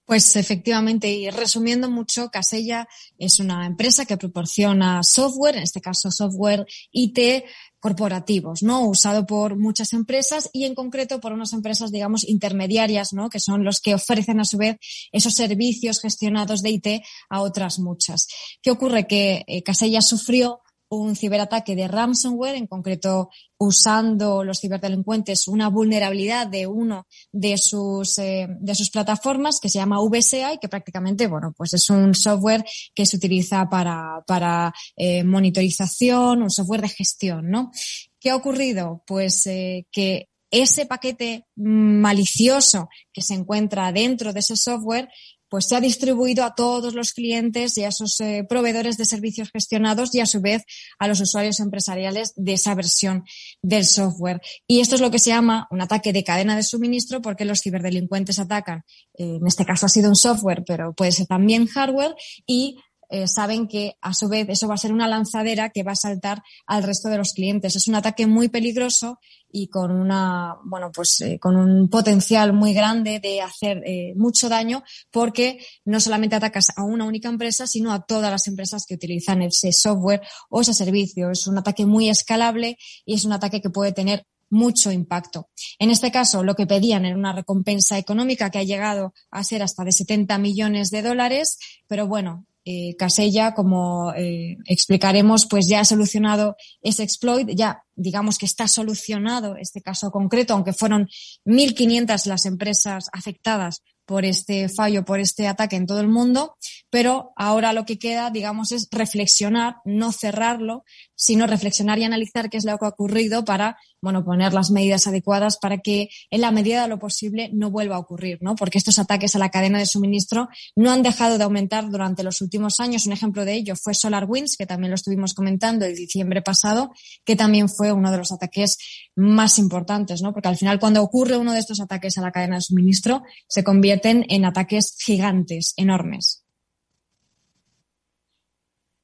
Pues efectivamente, y resumiendo mucho, Casella es una empresa que proporciona software, en este caso software IT corporativos, ¿no? Usado por muchas empresas y en concreto por unas empresas, digamos, intermediarias, ¿no? Que son los que ofrecen a su vez esos servicios gestionados de IT a otras muchas. ¿Qué ocurre? Que eh, Casella sufrió un ciberataque de ransomware, en concreto usando los ciberdelincuentes una vulnerabilidad de uno de sus, eh, de sus plataformas que se llama VSA y que prácticamente, bueno, pues es un software que se utiliza para, para eh, monitorización, un software de gestión, ¿no? ¿Qué ha ocurrido? Pues eh, que ese paquete malicioso que se encuentra dentro de ese software pues se ha distribuido a todos los clientes y a esos eh, proveedores de servicios gestionados y a su vez a los usuarios empresariales de esa versión del software. Y esto es lo que se llama un ataque de cadena de suministro porque los ciberdelincuentes atacan, eh, en este caso ha sido un software, pero puede ser también hardware y eh, saben que a su vez eso va a ser una lanzadera que va a saltar al resto de los clientes. Es un ataque muy peligroso y con una, bueno, pues eh, con un potencial muy grande de hacer eh, mucho daño porque no solamente atacas a una única empresa, sino a todas las empresas que utilizan ese software o ese servicio. Es un ataque muy escalable y es un ataque que puede tener mucho impacto. En este caso, lo que pedían era una recompensa económica que ha llegado a ser hasta de 70 millones de dólares, pero bueno, eh, Casella, como eh, explicaremos, pues ya ha solucionado ese exploit, ya digamos que está solucionado este caso concreto, aunque fueron 1.500 las empresas afectadas por este fallo, por este ataque en todo el mundo, pero ahora lo que queda, digamos, es reflexionar, no cerrarlo, sino reflexionar y analizar qué es lo que ha ocurrido para, bueno, poner las medidas adecuadas para que en la medida de lo posible no vuelva a ocurrir, ¿no? Porque estos ataques a la cadena de suministro no han dejado de aumentar durante los últimos años. Un ejemplo de ello fue SolarWinds, que también lo estuvimos comentando el diciembre pasado, que también fue uno de los ataques más importantes, ¿no? Porque al final cuando ocurre uno de estos ataques a la cadena de suministro, se convierten en ataques gigantes, enormes.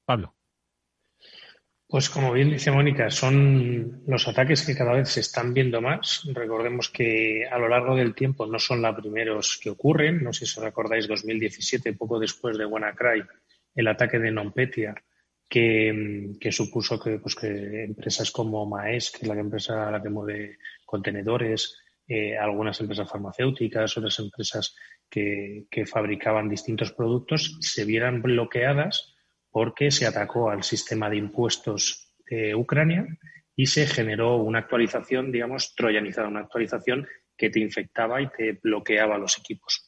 Pablo. Pues como bien dice Mónica, son los ataques que cada vez se están viendo más. Recordemos que a lo largo del tiempo no son los primeros que ocurren. No sé si os recordáis 2017, poco después de WannaCry, el ataque de Nonpetia, que, supuso que, pues, que empresas como Maes, que es la empresa la que mueve contenedores, eh, algunas empresas farmacéuticas, otras empresas que, que fabricaban distintos productos, se vieran bloqueadas porque se atacó al sistema de impuestos Ucrania y se generó una actualización, digamos, troyanizada, una actualización que te infectaba y te bloqueaba los equipos.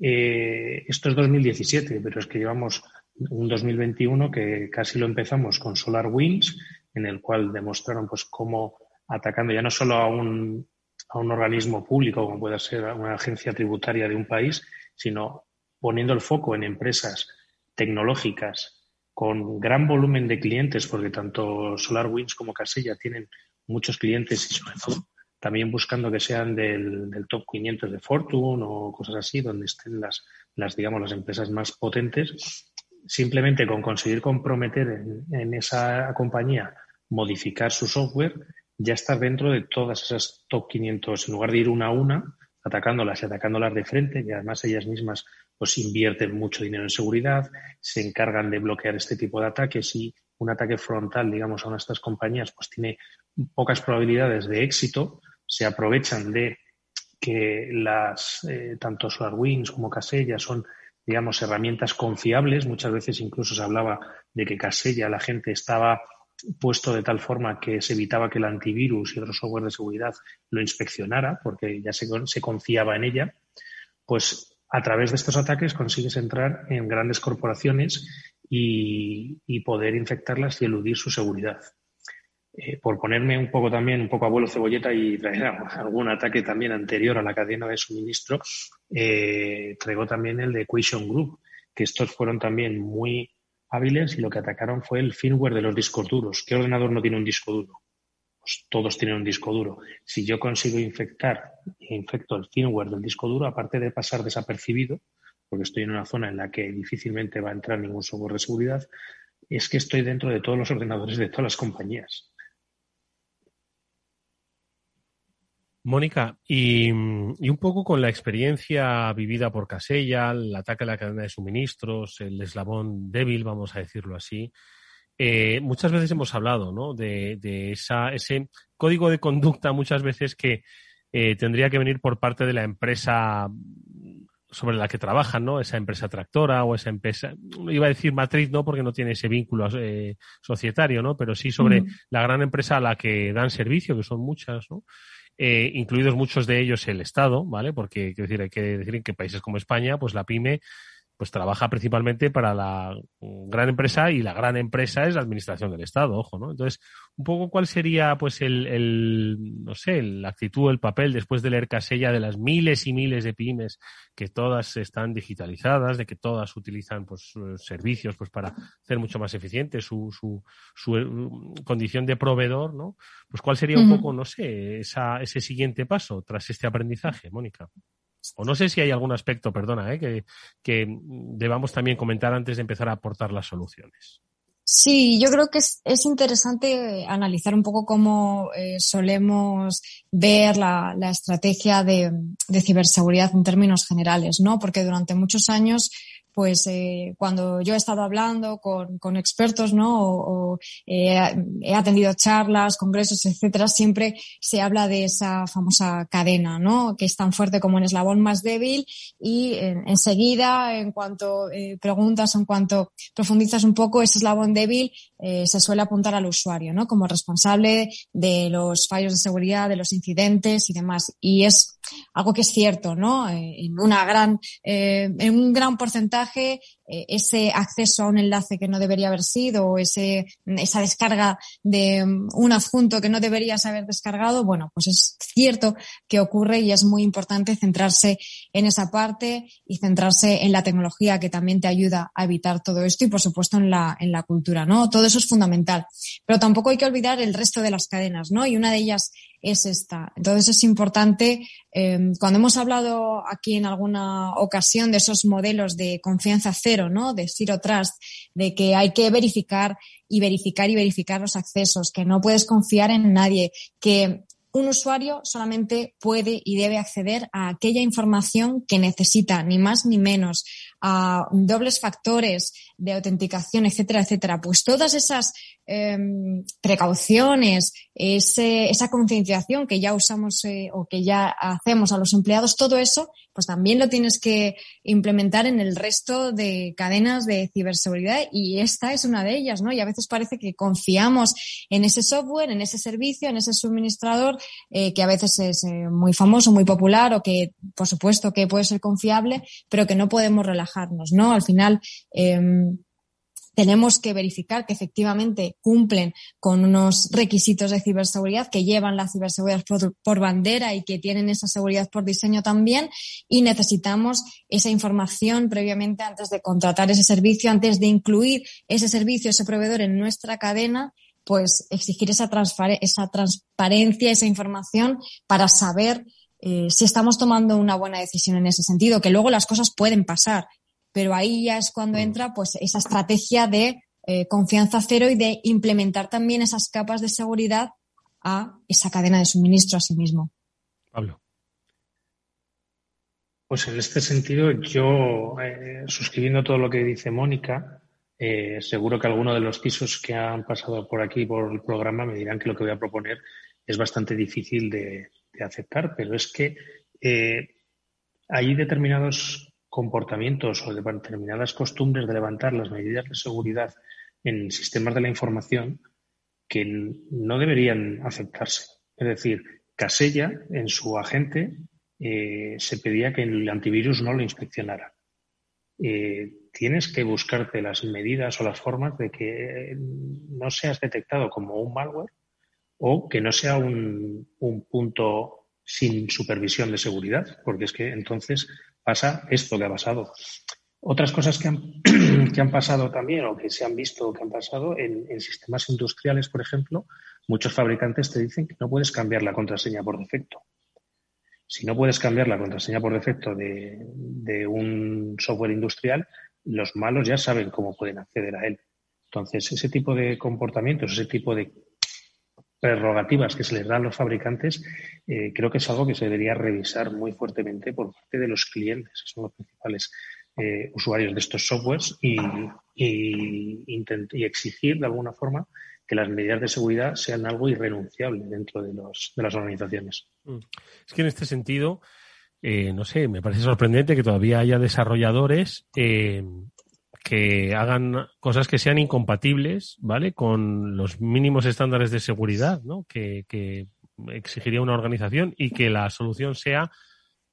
Eh, esto es 2017, pero es que llevamos un 2021 que casi lo empezamos con SolarWinds, en el cual demostraron pues cómo atacando ya no solo a un, a un organismo público como puede ser una agencia tributaria de un país, sino poniendo el foco en empresas tecnológicas con gran volumen de clientes, porque tanto SolarWinds como Casella tienen muchos clientes y sobre todo también buscando que sean del, top 500 de Fortune o cosas así, donde estén las, digamos, las empresas más potentes, simplemente con conseguir comprometer en, esa compañía, modificar su software, ya estar dentro de todas esas top 500, en lugar de ir una a una, atacándolas y atacándolas de frente, y además ellas mismas pues invierten mucho dinero en seguridad, se encargan de bloquear este tipo de ataques y un ataque frontal, digamos, a una de estas compañías, pues tiene pocas probabilidades de éxito, se aprovechan de que las, eh, tanto SolarWinds como Casella son, digamos, herramientas confiables. Muchas veces incluso se hablaba de que Casella la gente estaba puesto de tal forma que se evitaba que el antivirus y otro software de seguridad lo inspeccionara, porque ya se, se confiaba en ella. Pues a través de estos ataques consigues entrar en grandes corporaciones y, poder infectarlas y eludir su seguridad. Eh, por ponerme un poco también, un poco abuelo cebolleta y traer algún ataque también anterior a la cadena de suministro, eh, traigo también el de Equation Group, que estos fueron también muy hábiles y lo que atacaron fue el firmware de los discos duros. ¿Qué ordenador no tiene un disco duro? Pues todos tienen un disco duro. Si yo consigo infectar, infecto el firmware del disco duro, aparte de pasar desapercibido, porque estoy en una zona en la que difícilmente va a entrar ningún software de seguridad, es que estoy dentro de todos los ordenadores de todas las compañías. Mónica, y, un poco con la experiencia vivida por Casella, el ataque a la cadena de suministros, el eslabón débil, vamos a decirlo así, eh, muchas veces hemos hablado ¿no? de, esa, ese código de conducta muchas veces que eh, tendría que venir por parte de la empresa sobre la que trabajan, ¿no? Esa empresa tractora o esa empresa, iba a decir matriz, no porque no tiene ese vínculo eh, societario, ¿no? Pero sí sobre la gran empresa a la que dan servicio, que son muchas, ¿no? incluidos muchos de ellos el Estado, ¿vale? Porque, quiero decir, hay que decir que países como España, pues la pyme pues trabaja principalmente para la gran empresa y la gran empresa es la administración del Estado, ojo, ¿no? Entonces, un poco cuál sería, pues, el, el no sé, la actitud, el papel después de leer Casella de las miles y miles de pymes que todas están digitalizadas, de que todas utilizan, pues, servicios, pues, para hacer mucho más eficiente su, su, su, eh, condición de proveedor, ¿no? Pues, cuál sería un poco, no sé, esa, ese siguiente paso tras este aprendizaje, Mónica. O no sé si hay algún aspecto, perdona, ¿eh? que, debamos también comentar antes de empezar a aportar las soluciones. Sí, yo creo que es, es interesante analizar un poco cómo eh, solemos ver la, la estrategia de, de, ciberseguridad en términos generales, ¿no? Porque durante muchos años pues eh, cuando yo he estado hablando con, con expertos, ¿no? O, o eh, he atendido charlas, congresos, etcétera, siempre se habla de esa famosa cadena, ¿no? Que es tan fuerte como un eslabón más débil y enseguida, en, en cuanto eh, preguntas, en cuanto profundizas un poco, ese eslabón débil eh, se suele apuntar al usuario, ¿no? Como responsable de los fallos de seguridad, de los incidentes y demás. Y es algo que es cierto, ¿no? Eh, en una gran, eh, en un gran porcentaje ese acceso a un enlace que no debería haber sido o ese, esa descarga de um, un adjunto que no deberías haber descargado, bueno, pues es cierto que ocurre y es muy importante centrarse en esa parte y centrarse en la tecnología que también te ayuda a evitar todo esto y por supuesto en la, en la cultura, ¿no? Todo eso es fundamental. Pero tampoco hay que olvidar el resto de las cadenas, ¿no? Y una de ellas es esta. Entonces es importante, eh, cuando hemos hablado aquí en alguna ocasión de esos modelos de confianza cero, ¿no? De zero trust, de que hay que verificar y verificar y verificar los accesos, que no puedes confiar en nadie, que un usuario solamente puede y debe acceder a aquella información que necesita, ni más ni menos, a dobles factores de autenticación, etcétera, etcétera. Pues todas esas eh, precauciones, esa concienciación que ya usamos eh, o que ya hacemos a los empleados, todo eso, pues también lo tienes que implementar en el resto de cadenas de ciberseguridad y esta es una de ellas, ¿no? Y a veces parece que confiamos en ese software, en ese servicio, en ese suministrador, eh, que a veces es eh, muy famoso, muy popular o que, por supuesto, que puede ser confiable, pero que no podemos relajarnos, ¿no? Al final, eh, tenemos que verificar que efectivamente cumplen con unos requisitos de ciberseguridad que llevan la ciberseguridad por, bandera y que tienen esa seguridad por diseño también. Y necesitamos esa información previamente antes de contratar ese servicio, antes de incluir ese servicio, ese proveedor en nuestra cadena pues exigir esa, esa transparencia, esa información para saber eh, si estamos tomando una buena decisión en ese sentido, que luego las cosas pueden pasar pero ahí ya es cuando entra pues esa estrategia de eh, confianza cero y de implementar también esas capas de seguridad a esa cadena de suministro a sí mismo. Pablo. Pues en este sentido, yo, eh, suscribiendo todo lo que dice Mónica, eh, seguro que algunos de los pisos que han pasado por aquí, por el programa, me dirán que lo que voy a proponer es bastante difícil de, de aceptar, pero es que eh, hay determinados comportamientos o determinadas costumbres de levantar las medidas de seguridad en sistemas de la información que no deberían aceptarse. Es decir, Casella, en su agente, eh, se pedía que el antivirus no lo inspeccionara. Eh, tienes que buscarte las medidas o las formas de que no seas detectado como un malware o que no sea un punto sin supervisión de seguridad, porque es que entonces pasa esto que ha pasado. Otras cosas que han, [CLEARS THROAT] que han pasado también o que se han visto que han pasado en, en, sistemas industriales, por ejemplo, muchos fabricantes te dicen que no puedes cambiar la contraseña por defecto. Si no puedes cambiar la contraseña por defecto de, de un software industrial, los malos ya saben cómo pueden acceder a él. Entonces, ese tipo de comportamientos, ese tipo de prerrogativas que se les dan a los fabricantes, eh, creo que es algo que se debería revisar muy fuertemente por parte de los clientes, que son los principales eh, usuarios de estos softwares, y, y, y, exigir de alguna forma que las medidas de seguridad sean algo irrenunciable dentro de, los, de las organizaciones. Mm. Es que en este sentido, eh, no sé, me parece sorprendente que todavía haya desarrolladores eh, que hagan cosas que sean incompatibles, ¿vale? Con los mínimos estándares de seguridad, ¿no? Que, que exigiría una organización y que la solución sea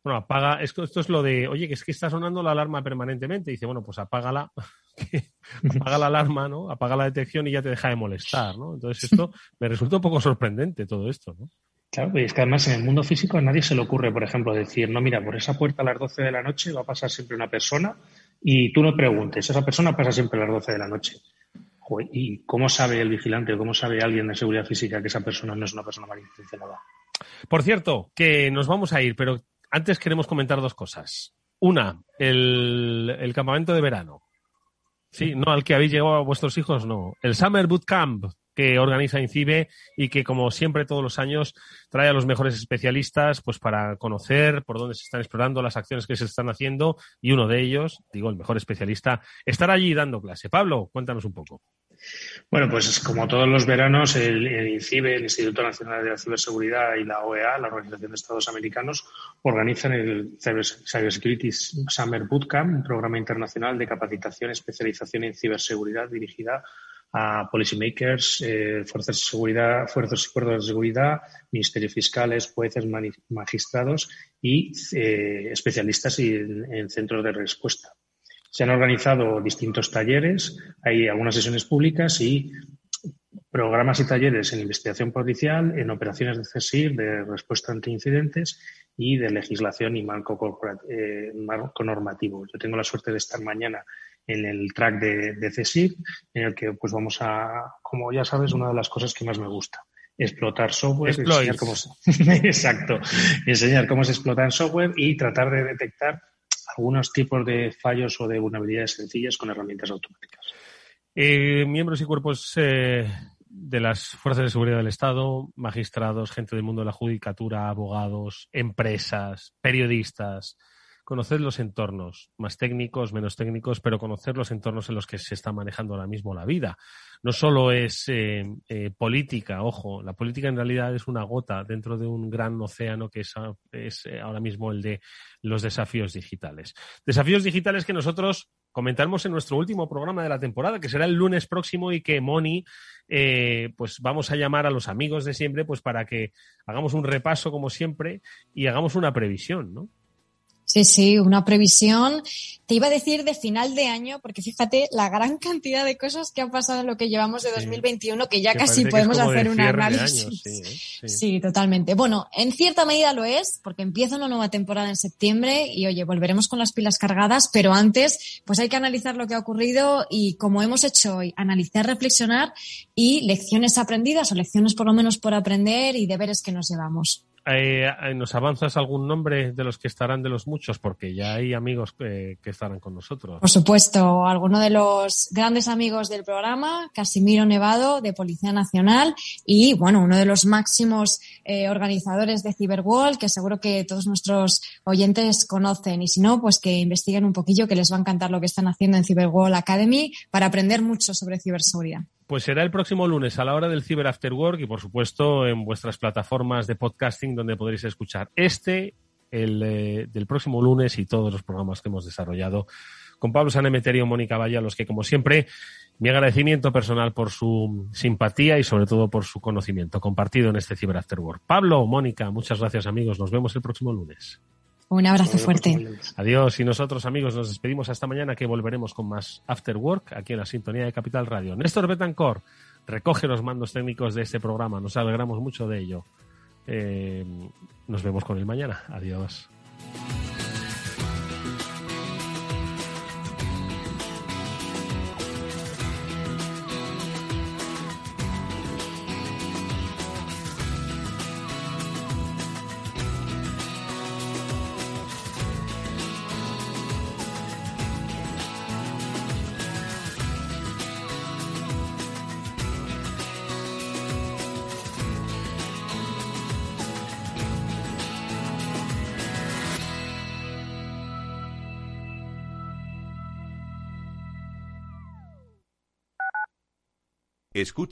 bueno, apaga, esto, esto es lo de, oye, que es que está sonando la alarma permanentemente. dice, bueno, pues apágala, [LAUGHS] apaga la alarma, ¿no? Apaga la detección y ya te deja de molestar, ¿no? Entonces esto me resulta un poco sorprendente todo esto, ¿no? Claro, y es que además en el mundo físico a nadie se le ocurre, por ejemplo, decir, no, mira, por esa puerta a las 12 de la noche va a pasar siempre una persona y tú no preguntes, esa persona pasa siempre a las 12 de la noche. ¿Y cómo sabe el vigilante o cómo sabe alguien de seguridad física que esa persona no es una persona malintencionada? Por cierto, que nos vamos a ir, pero antes queremos comentar dos cosas. Una, el, campamento de verano. Sí, no al que habéis llegado a vuestros hijos, no. El Summer Boot Camp que organiza INCIBE y que, como siempre, todos los años trae a los mejores especialistas pues para conocer por dónde se están explorando las acciones que se están haciendo y uno de ellos, digo, el mejor especialista, estará allí dando clase. Pablo, cuéntanos un poco. Bueno, pues como todos los veranos, el, INCIBE, el Instituto Nacional de la Ciberseguridad y la OEA, la Organización de Estados Americanos, organizan el Cybersecurity Summer Bootcamp, un programa internacional de capacitación y especialización en ciberseguridad dirigida a policymakers, eh, fuerzas de seguridad, fuerzas y cuerpos de seguridad, ministerios fiscales, jueces, magistrados y eh, especialistas en centros de respuesta. Se han organizado distintos talleres, hay algunas sesiones públicas y programas y talleres en investigación policial, en operaciones de CESIR, de respuesta ante incidentes y de legislación y marco, eh, marco normativo. Yo tengo la suerte de estar mañana en el track de, de CESIR, en el que pues vamos a, como ya sabes, una de las cosas que más me gusta explotar software, enseñar cómo se, [LAUGHS] exacto, enseñar cómo se explota en software y tratar de detectar algunos tipos de fallos o de vulnerabilidades sencillas con herramientas automáticas. Eh, miembros y cuerpos eh, de las fuerzas de seguridad del Estado, magistrados, gente del mundo de la judicatura, abogados, empresas, periodistas, conocer los entornos, más técnicos, menos técnicos, pero conocer los entornos en los que se está manejando ahora mismo la vida. No solo es eh, eh, política, ojo, la política en realidad es una gota dentro de un gran océano que es, eh, ahora mismo el de los desafíos digitales. Desafíos digitales que nosotros comentaremos en nuestro último programa de la temporada, que será el lunes próximo y que Moni, pues vamos a llamar a los amigos de siempre, pues para que hagamos un repaso como siempre y hagamos una previsión, ¿no? Sí, sí, una previsión. Te iba a decir de final de año, porque fíjate la gran cantidad de cosas que han pasado en lo que llevamos de 2021, que ya casi podemos hacer un análisis. ¿eh? sí, totalmente. Bueno, en cierta medida lo es, porque empieza una nueva temporada en septiembre y oye, volveremos con las pilas cargadas, pero antes, pues hay que analizar lo que ha ocurrido y como hemos hecho hoy, analizar, reflexionar y lecciones aprendidas o lecciones por lo menos por aprender y deberes que nos llevamos. Eh, eh, ¿Nos avanzas algún nombre de los que estarán de los muchos? Porque ya hay amigos que, estarán con nosotros. Por supuesto, alguno de los grandes amigos del programa, Casimiro Nevado, de Policía Nacional, y bueno, uno de los máximos eh, organizadores de Cyberwall, que seguro que todos nuestros oyentes conocen. Y si no, pues que investiguen un poquillo, que les va a encantar lo que están haciendo en Cyberwall Academy para aprender mucho sobre ciberseguridad. Pues será el próximo lunes a la hora del Cyber After Work y por supuesto en vuestras plataformas de podcasting donde podréis escuchar este, el eh, del próximo lunes y todos los programas que hemos desarrollado con Pablo Sanemeterio Mónica Valle, a los que como siempre mi agradecimiento personal por su simpatía y sobre todo por su conocimiento compartido en este Cyber After Work. Pablo, Mónica, muchas gracias amigos, nos vemos el próximo lunes. Un abrazo fuerte. Adiós. Y nosotros, amigos, nos despedimos hasta mañana que volveremos con más After Work aquí en la sintonía de Capital Radio. Néstor Betancor recoge los mandos técnicos de este programa. Nos alegramos mucho de ello. Eh, nos vemos con él mañana. Adiós.